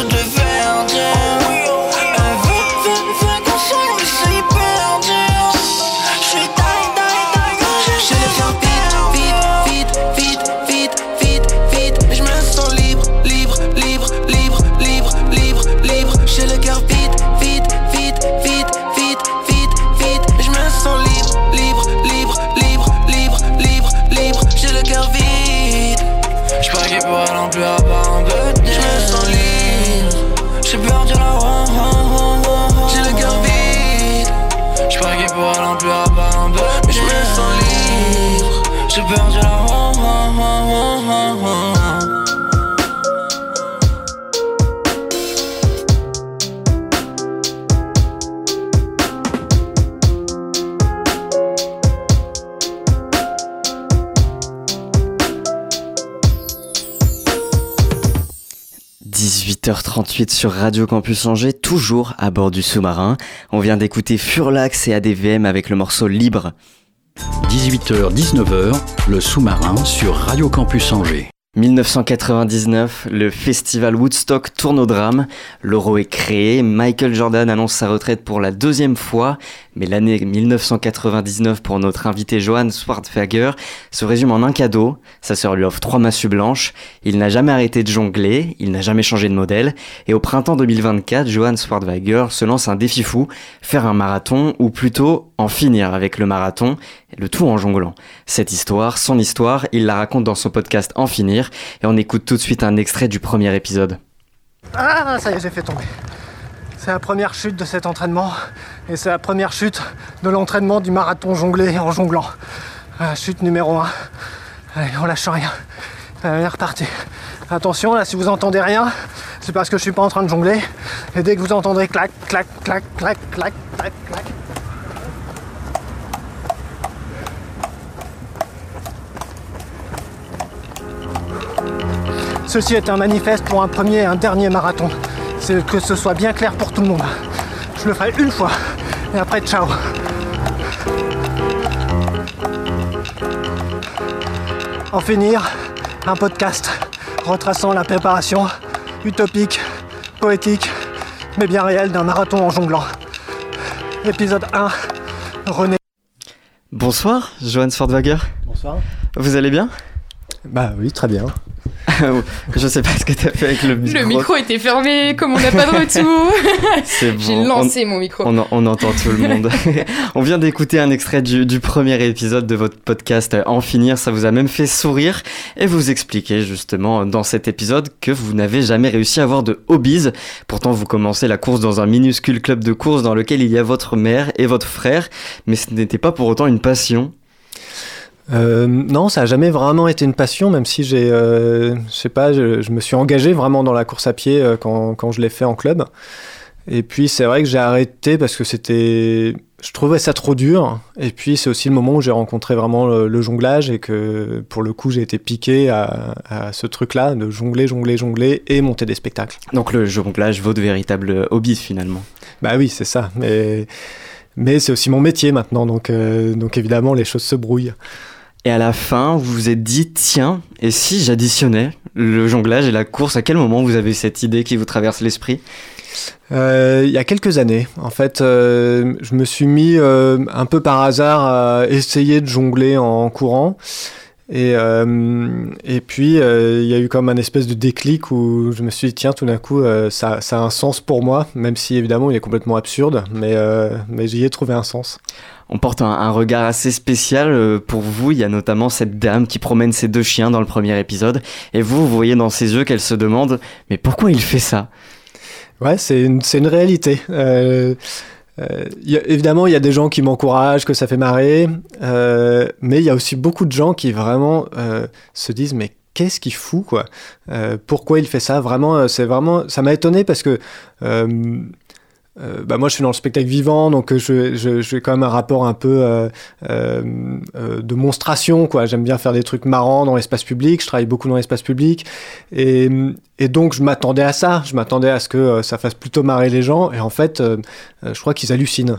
libre. J'ai la wa, wa, wa, wa. 18h38 sur Radio Campus Angers, toujours à bord du sous-marin. On vient d'écouter Furlax et ADVM avec le morceau Libre. 18h-19h, le sous-marin sur Radio Campus Angers. 1999, le festival Woodstock tourne au drame. L'euro est créé, Michael Jordan annonce sa retraite pour la deuxième fois, mais l'année 1999 pour notre invité Johan Swartwager se résume en un cadeau. Sa sœur lui offre trois massues blanches. Il n'a jamais arrêté de jongler, il n'a jamais changé de modèle. Et au printemps 2024, Johan Swartwager se lance un défi fou, faire un marathon, ou plutôt en finir avec le marathon, le tout en jonglant. Cette histoire, son histoire, il la raconte dans son podcast En finir, et on écoute tout de suite un extrait du premier épisode. Ah, ça y est, j'ai fait tomber. C'est la première chute de cet entraînement et c'est la première chute de l'entraînement du marathon jonglé en jonglant. Ah, chute numéro 1. Allez, on lâche rien. Allez, reparti. Attention, là, si vous entendez rien, c'est parce que je suis pas en train de jongler. Et dès que vous entendrez clac, clac, clac, clac, clac, clac, clac. Ceci est un manifeste pour un premier et un dernier marathon. C'est que ce soit bien clair pour tout le monde. Je le ferai une fois et après ciao. En finir, un podcast retraçant la préparation utopique, poétique, mais bien réelle d'un marathon en jonglant. Épisode 1, René. Bonsoir, Johan Swartwager. Bonsoir. Vous allez bien? Bah oui, très bien. Je sais pas ce que t'as fait avec le micro. Le micro était fermé, comme on n'a pas de retour. C'est bon. J'ai lancé on, mon micro. On, on, entend tout le monde. on vient d'écouter un extrait du, du, premier épisode de votre podcast En finir. Ça vous a même fait sourire. Et vous expliquez justement dans cet épisode que vous n'avez jamais réussi à avoir de hobbies. Pourtant, vous commencez la course dans un minuscule club de course dans lequel il y a votre mère et votre frère. Mais ce n'était pas pour autant une passion. Euh, non, ça a jamais vraiment été une passion, même si j'ai, euh, je sais pas, je, je, me suis engagé vraiment dans la course à pied euh, quand, quand, je l'ai fait en club. Et puis c'est vrai que j'ai arrêté parce que c'était, je trouvais ça trop dur. Et puis c'est aussi le moment où j'ai rencontré vraiment le, le, jonglage et que pour le coup j'ai été piqué à, à ce truc-là de jongler, jongler, jongler et monter des spectacles. Donc le jonglage, votre véritable hobby finalement. Bah oui, c'est ça. Mais mais c'est aussi mon métier maintenant, donc donc évidemment les choses se brouillent. Et à la fin, vous vous êtes dit, tiens, et si j'additionnais le jonglage et la course, à quel moment vous avez cette idée qui vous traverse l'esprit? Euh, il y a quelques années, en fait, euh, je me suis mis euh, un peu par hasard à essayer de jongler en courant. Et, et puis, il y a eu comme un espèce de déclic où je me suis dit, tiens, tout d'un coup, ça, ça, a un sens pour moi, même si évidemment il est complètement absurde, mais, mais j'y ai trouvé un sens on porte un, regard assez spécial pour vous. Il y a notamment cette dame qui promène ses deux chiens dans le premier épisode. Et vous, vous voyez dans ses yeux qu'elle se demande Mais pourquoi il fait ça? Ouais, c'est une, une, réalité. Euh, euh, y a, évidemment, il y a des gens qui m'encouragent, que ça fait marrer. Euh, mais il y a aussi beaucoup de gens qui vraiment se disent Mais qu'est-ce qu'il fout quoi? Pourquoi il fait ça? Vraiment, c'est vraiment. Ça m'a étonné parce que. Euh, bah moi je suis dans le spectacle vivant donc je, je, j'ai quand même un rapport un peu euh, euh, de monstration quoi. J'aime bien faire des trucs marrants dans l'espace public. Je travaille beaucoup dans l'espace public. Et, et donc je m'attendais à ça. Je m'attendais à ce que ça fasse plutôt marrer les gens. Et en fait je crois qu'ils hallucinent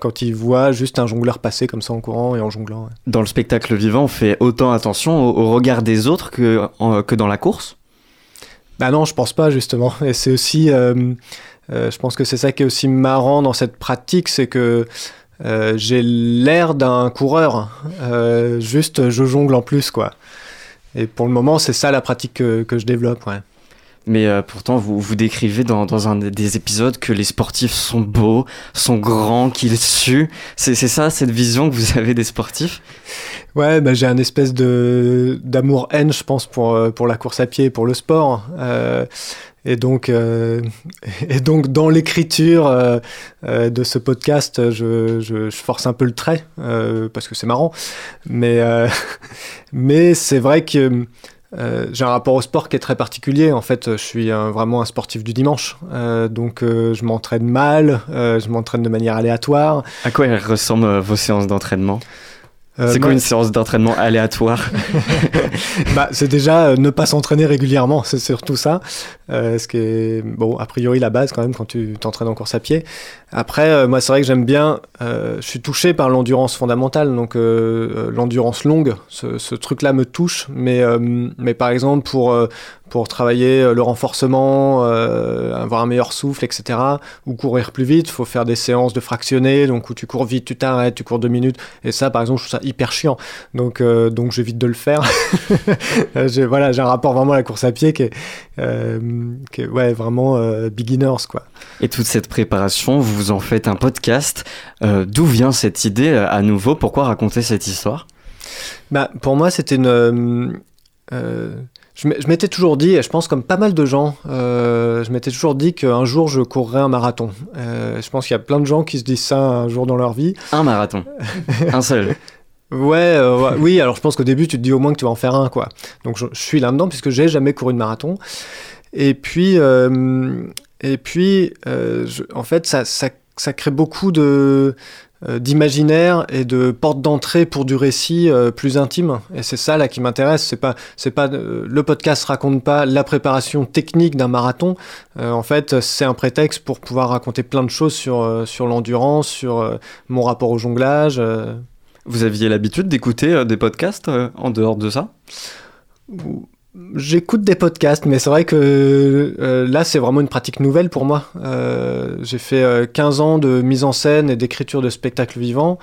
quand ils voient juste un jongleur passer comme ça en courant et en jonglant ouais. dans le spectacle vivant on fait autant attention au, au regard des autres que, en, que dans la course? Bah non je pense pas justement. Et c'est aussi euh, je pense que c'est ça qui est aussi marrant dans cette pratique, c'est que euh, j'ai l'air d'un coureur, euh, juste je jongle en plus, quoi. Et pour le moment, c'est ça la pratique que, que je développe, ouais. Mais euh, pourtant, vous, vous décrivez dans, dans un des épisodes que les sportifs sont beaux, sont grands, qu'ils suent. C'est ça, cette vision que vous avez des sportifs? Ouais, bah, j'ai un espèce de d'amour-haine, je pense, pour, pour la course à pied, pour le sport. Euh, et donc, euh, et donc dans l'écriture euh, euh, de ce podcast, je, force un peu le trait parce que c'est marrant. Mais, mais c'est vrai que j'ai un rapport au sport qui est très particulier. En fait, je suis vraiment un sportif du dimanche. donc, je m'entraîne mal, je m'entraîne de manière aléatoire. À quoi ressemblent vos séances d'entraînement? Euh, c'est quoi une séance d'entraînement aléatoire? Bah, c'est déjà euh, ne pas s'entraîner régulièrement, c'est surtout ça. Euh, ce qui est, bon, a priori, la base quand même quand tu t'entraînes en course à pied. Après, euh, moi, c'est vrai que j'aime bien, euh, je suis touché par l'endurance fondamentale, donc euh, l'endurance longue, ce, truc-là me touche. Mais, mais par exemple, pour, pour travailler le renforcement, avoir un meilleur souffle, etc., ou courir plus vite, il faut faire des séances de fractionnés, donc où tu cours vite, tu t'arrêtes, tu cours deux minutes. Et ça, par exemple, je trouve ça hyper chiant. Donc, donc j'évite de le faire. J'ai voilà, j'ai un rapport vraiment à la course à pied qui est, ouais, vraiment beginners, quoi. Et toute cette préparation, vous en faites un podcast. Euh, D'où vient cette idée euh, à nouveau? Pourquoi raconter cette histoire? Bah, pour moi, c'était une. euh, je m'é- je m'étais toujours dit, et je pense comme pas mal de gens, euh, je m'étais toujours dit qu'un jour je courrais un marathon. Je pense qu'il y a plein de gens qui se disent ça un jour dans leur vie. Un marathon. un seul. Ouais, euh, ouais, oui, alors je pense qu'au début tu te dis au moins que tu vas en faire un, quoi. Donc je, je suis là-dedans puisque j'ai jamais couru de marathon. Et puis, euh, et puis euh, je- en fait, ça, ça, ça crée beaucoup de euh, d'imaginaire et de portes d'entrée pour du récit euh, plus intime. Et c'est ça là qui m'intéresse. C'est pas c'est pas euh, le podcast raconte pas la préparation technique d'un marathon. Euh, en fait c'est un prétexte pour pouvoir raconter plein de choses sur euh, sur l'endurance sur euh, mon rapport au jonglage euh. Vous aviez l'habitude d'écouter des podcasts en dehors de ça? J'écoute des podcasts, mais c'est vrai que euh, là, c'est vraiment une pratique nouvelle pour moi. Euh, j'ai fait euh, 15 ans de mise en scène et d'écriture de spectacles vivants.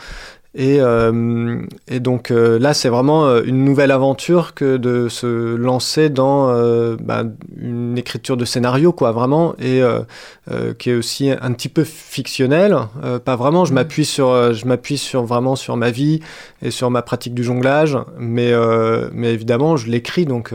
Et, euh, et donc euh, là, c'est vraiment euh, une nouvelle aventure que de se lancer dans euh, bah, une écriture de scénario, quoi, vraiment, et qui est aussi un petit peu fictionnel. Euh, pas vraiment, je m'appuie sur, je m'appuie sur vraiment sur ma vie et sur ma pratique du jonglage, mais, mais évidemment, je l'écris, donc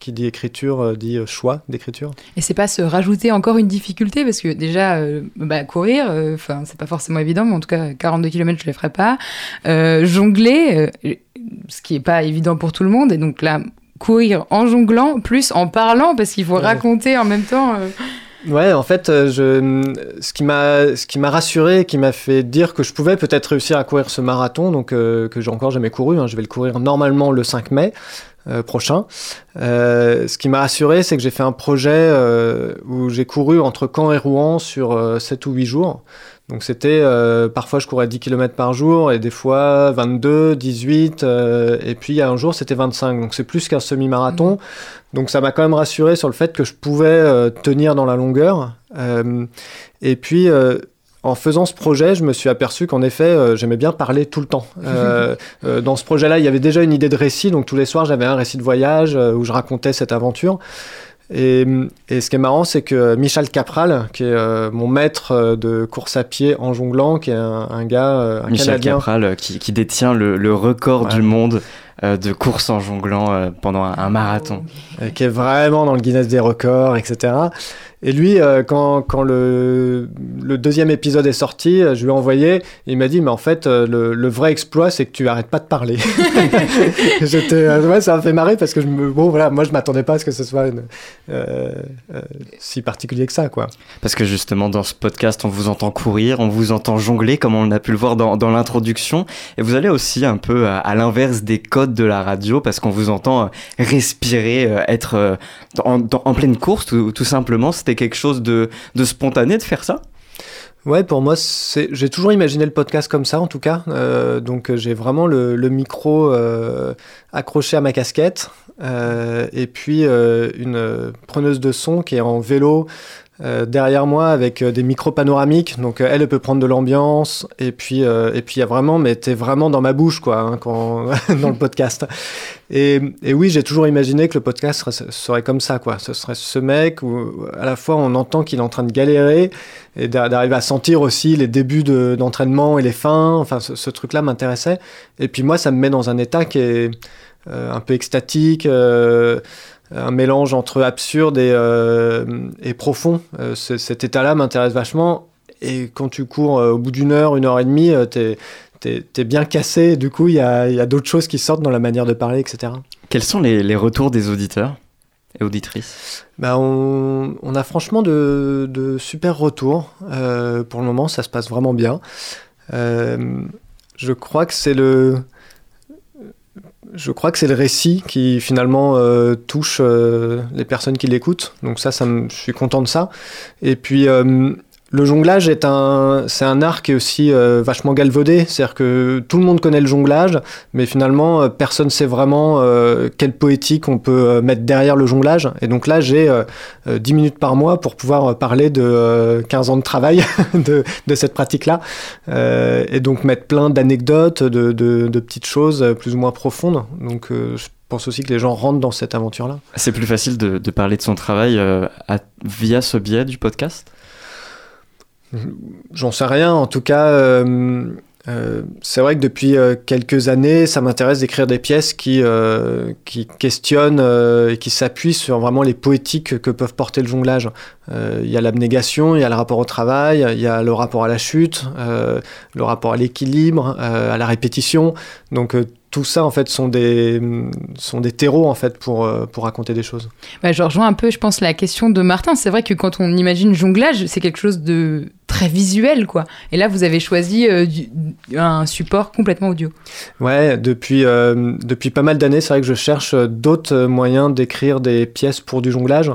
qui dit écriture dit choix d'écriture. Et c'est pas se rajouter encore une difficulté parce que déjà bah, courir, enfin c'est pas forcément évident, mais en tout cas 42 km je les ferai pas. Euh, jongler, euh, ce qui est pas évident pour tout le monde, et donc là courir en jonglant plus en parlant parce qu'il faut Ouais. raconter en même temps. euh, Ouais, en fait, je, ce qui m'a, ce qui m'a rassuré, qui m'a fait dire que je pouvais peut-être réussir à courir ce marathon, donc euh, que j'ai encore jamais couru. hein, je vais le courir normalement le 5 mai euh, prochain. Euh, ce qui m'a rassuré, c'est que j'ai fait un projet euh, où j'ai couru entre Caen et Rouen sur euh, 7 ou 8 jours. Donc c'était euh, parfois je courais 10 km par jour et des fois 22, 18 euh, et puis il y a un jour c'était 25 donc c'est plus qu'un semi-marathon. Donc ça m'a quand même rassuré sur le fait que je pouvais euh, tenir dans la longueur. Et puis en faisant ce projet, je me suis aperçu qu'en effet, euh, j'aimais bien parler tout le temps. Euh, euh, dans ce projet-là, il y avait déjà une idée de récit, donc tous les soirs, j'avais un récit de voyage où je racontais cette aventure. Et, et ce qui est marrant, c'est que Michel Capral, qui est euh, mon maître euh, de course à pied en jonglant, qui est un, un gars, euh, un Michel Canadien, Capral qui, qui détient le, le record du monde euh, de course en jonglant euh, pendant un, un marathon. qui est vraiment dans le Guinness des records, etc. Et lui, euh, quand, quand le, le deuxième épisode est sorti, euh, je lui ai envoyé, il m'a dit, mais en fait, euh, le, le vrai exploit, c'est que tu arrêtes pas de parler. J'étais, euh, ouais, ça m'a fait marrer parce que je me, bon, voilà, moi, je m'attendais pas à ce que ce soit une- euh, euh, si particulier que ça, quoi. Parce que justement, dans ce podcast, on vous entend courir, on vous entend jongler, comme on a pu le voir dans, dans l'introduction. Et vous allez aussi un peu à, à l'inverse des codes de la radio, parce qu'on vous entend respirer, être en, dans- en pleine course, tout, tout simplement. C'était quelque chose de, de spontané de faire ça? Ouais, pour moi, j'ai toujours imaginé le podcast comme ça, en tout cas. Euh, donc, euh, j'ai vraiment le, le micro euh, accroché à ma casquette. et puis, une preneuse de son qui est en vélo euh, derrière moi avec euh, des micros panoramiques. Donc, euh, elle, peut prendre de l'ambiance. Et puis, et puis, il y a vraiment, mais t'es vraiment dans ma bouche, quoi, hein, quand... dans le podcast. Et, et oui, j'ai toujours imaginé que le podcast serait, comme ça, quoi. Ce serait ce mec où, à la fois, on entend qu'il est en train de galérer et d'a- d'arriver à sentir aussi les débuts de- d'entraînement et les fins. Enfin, ce, ce truc-là m'intéressait. Et puis moi, ça me met dans un état qui est un peu extatique, un mélange entre absurde et, euh, et profond. Euh, ce- cet état-là m'intéresse vachement. Et quand tu cours euh, au bout d'une heure, une heure et demie, t'es t'es bien cassé. Du coup, il y a, il y a d'autres choses qui sortent dans la manière de parler, etc. Quels sont les, les retours des auditeurs et auditrices? Bah, on, on a franchement de, de super retours. Pour le moment, ça se passe vraiment bien. Je crois que c'est le, je crois que c'est le récit qui finalement euh, touche euh, les personnes qui l'écoutent. Donc ça, ça je suis content de ça. Et puis euh, le jonglage est un, c'est un art qui est aussi euh, vachement galvaudé. C'est-à-dire que tout le monde connaît le jonglage, mais finalement euh, personne ne sait vraiment euh, quelle poétique on peut euh, mettre derrière le jonglage. Et donc là, j'ai euh, euh, 10 minutes par mois pour pouvoir parler de euh, 15 ans de travail de, cette pratique-là. Et donc mettre plein d'anecdotes, de, de- petites choses plus ou moins profondes. Donc je pense aussi que les gens rentrent dans cette aventure-là. C'est plus facile de, parler de son travail via ce biais du podcast? J'en sais rien. En tout cas, euh, euh, c'est vrai que depuis euh, quelques années, ça m'intéresse d'écrire des pièces qui, qui questionnent et qui s'appuient sur vraiment les poétiques que peuvent porter le jonglage. Il y a l'abnégation, il y a le rapport au travail, il y a le rapport à la chute, le rapport à l'équilibre, à la répétition. Donc tout ça, en fait, sont des, sont des terreaux, en fait, pour, euh, pour raconter des choses. Bah, je rejoins un peu, je pense, la question de Martin. C'est vrai que quand on imagine jonglage, c'est quelque chose de très visuel, quoi. Et là, vous avez choisi euh, du- un support complètement audio. Ouais, depuis, euh, depuis pas mal d'années, c'est vrai que je cherche d'autres moyens d'écrire des pièces pour du jonglage.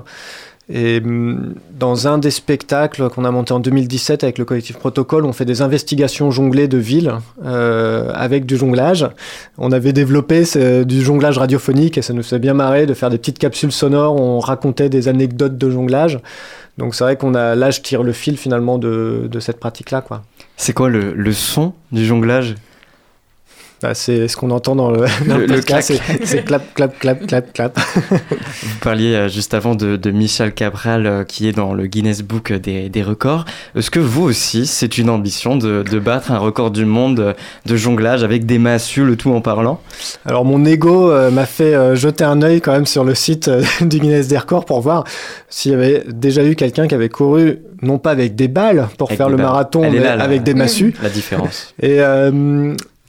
Et hum, dans un des spectacles qu'on a monté en 2017 avec le collectif Protocole, on fait des investigations jonglées de villes euh, avec du jonglage. On avait développé du jonglage radiophonique et ça nous fait bien marrer de faire des petites capsules sonores où on racontait des anecdotes de jonglage. Donc c'est vrai qu'on a là, je tire le fil finalement de, cette pratique-là. C'est quoi le son du jonglage? Bah, c'est ce qu'on entend dans le, dans le clac. c'est- clap, clap, clap, clap, clap. Vous parliez euh, juste avant de, de Michel Cabral euh, qui est dans le Guinness Book des, des records. Est-ce que vous aussi, c'est une ambition de, de battre un record du monde de jonglage avec des massues, le tout en parlant? Alors mon ego euh, m'a fait euh, jeter un œil quand même sur le site euh, du Guinness des records pour voir s'il y avait déjà eu quelqu'un qui avait couru non pas avec des balles pour Avec faire le balles. marathon, Elle mais là, avec des massues. La différence. Et,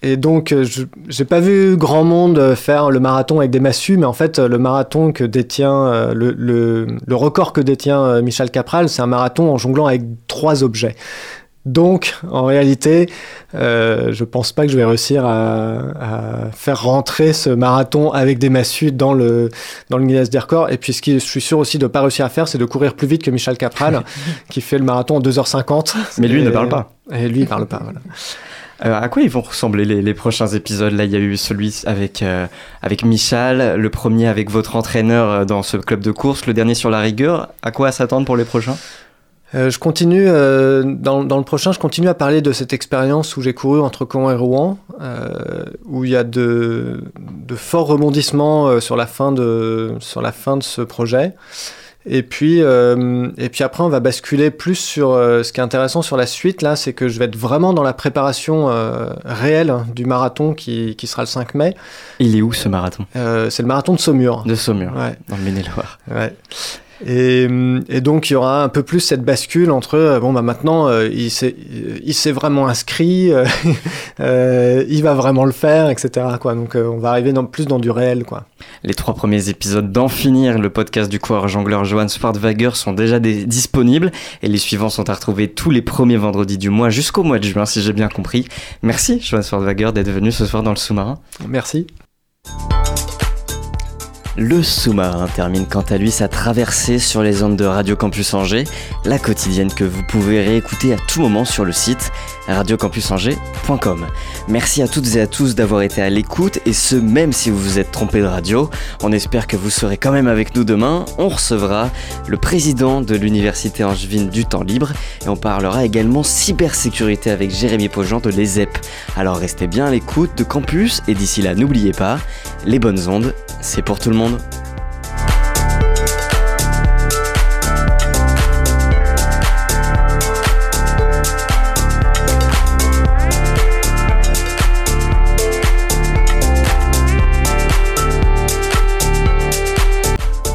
et donc, euh, je j'ai pas vu grand monde euh, faire le marathon avec des massues, mais en fait, euh, le marathon que détient, le, le, le record que détient Michel Capral, c'est un marathon en jonglant avec trois objets. Donc, en réalité, euh, je pense pas que je vais réussir à, à faire rentrer ce marathon avec des massues dans le, dans le Guinness des records. Et puis, ce que je suis sûr aussi de pas réussir à faire, c'est de courir plus vite que Michel Capral, qui fait le marathon en 2h50. Mais lui Et- ne parle pas. Et lui, il parle pas, voilà. Euh, à quoi ils vont ressembler les, prochains épisodes? Là, il y a eu celui avec, euh, avec Michal, le premier avec votre entraîneur euh, dans ce club de course, le dernier sur la rigueur. À quoi s'attendre pour les prochains? Je continue, dans, dans le prochain, je continue à parler de cette expérience où j'ai couru entre Caen et Rouen, où il y a de, de forts rebondissements sur, la fin de, sur la fin de ce projet. Et puis, euh, et puis après, on va basculer plus sur euh, ce qui est intéressant sur la suite, là, c'est que je vais être vraiment dans la préparation euh, réelle du marathon qui, qui sera le 5 mai. Il est où ce marathon? C'est le marathon de Saumur. De Saumur, Ouais. dans le Maine-et-Loire. Ouais. Et, hum, et donc il y aura un peu plus cette bascule entre euh, bon bah maintenant euh, il s'est euh, vraiment inscrit, euh, euh, il va vraiment le faire, etc. Quoi. Donc euh, on va arriver dans, plus dans du réel quoi. Les trois premiers épisodes d'En finir, le podcast du coureur jongleur Johan Swartwager sont déjà des- disponibles et les suivants sont à retrouver tous les premiers vendredis du mois jusqu'au mois de juin si j'ai bien compris. Merci Johan Swartwager d'être venu ce soir dans le sous-marin. Merci. Le sous-marin termine quant à lui sa traversée sur les ondes de Radio Campus Angers, la quotidienne que vous pouvez réécouter à tout moment sur le site radiocampusangers.com. Merci à toutes et à tous d'avoir été à l'écoute et ce même si vous vous êtes trompé de radio. On espère que vous serez quand même avec nous demain. On recevra le président de l'université angevine du temps libre et on parlera également cybersécurité avec Jérémy Pogent de l'ESEP. Alors restez bien à l'écoute de Campus et d'ici là n'oubliez pas, les bonnes ondes, c'est pour tout le monde.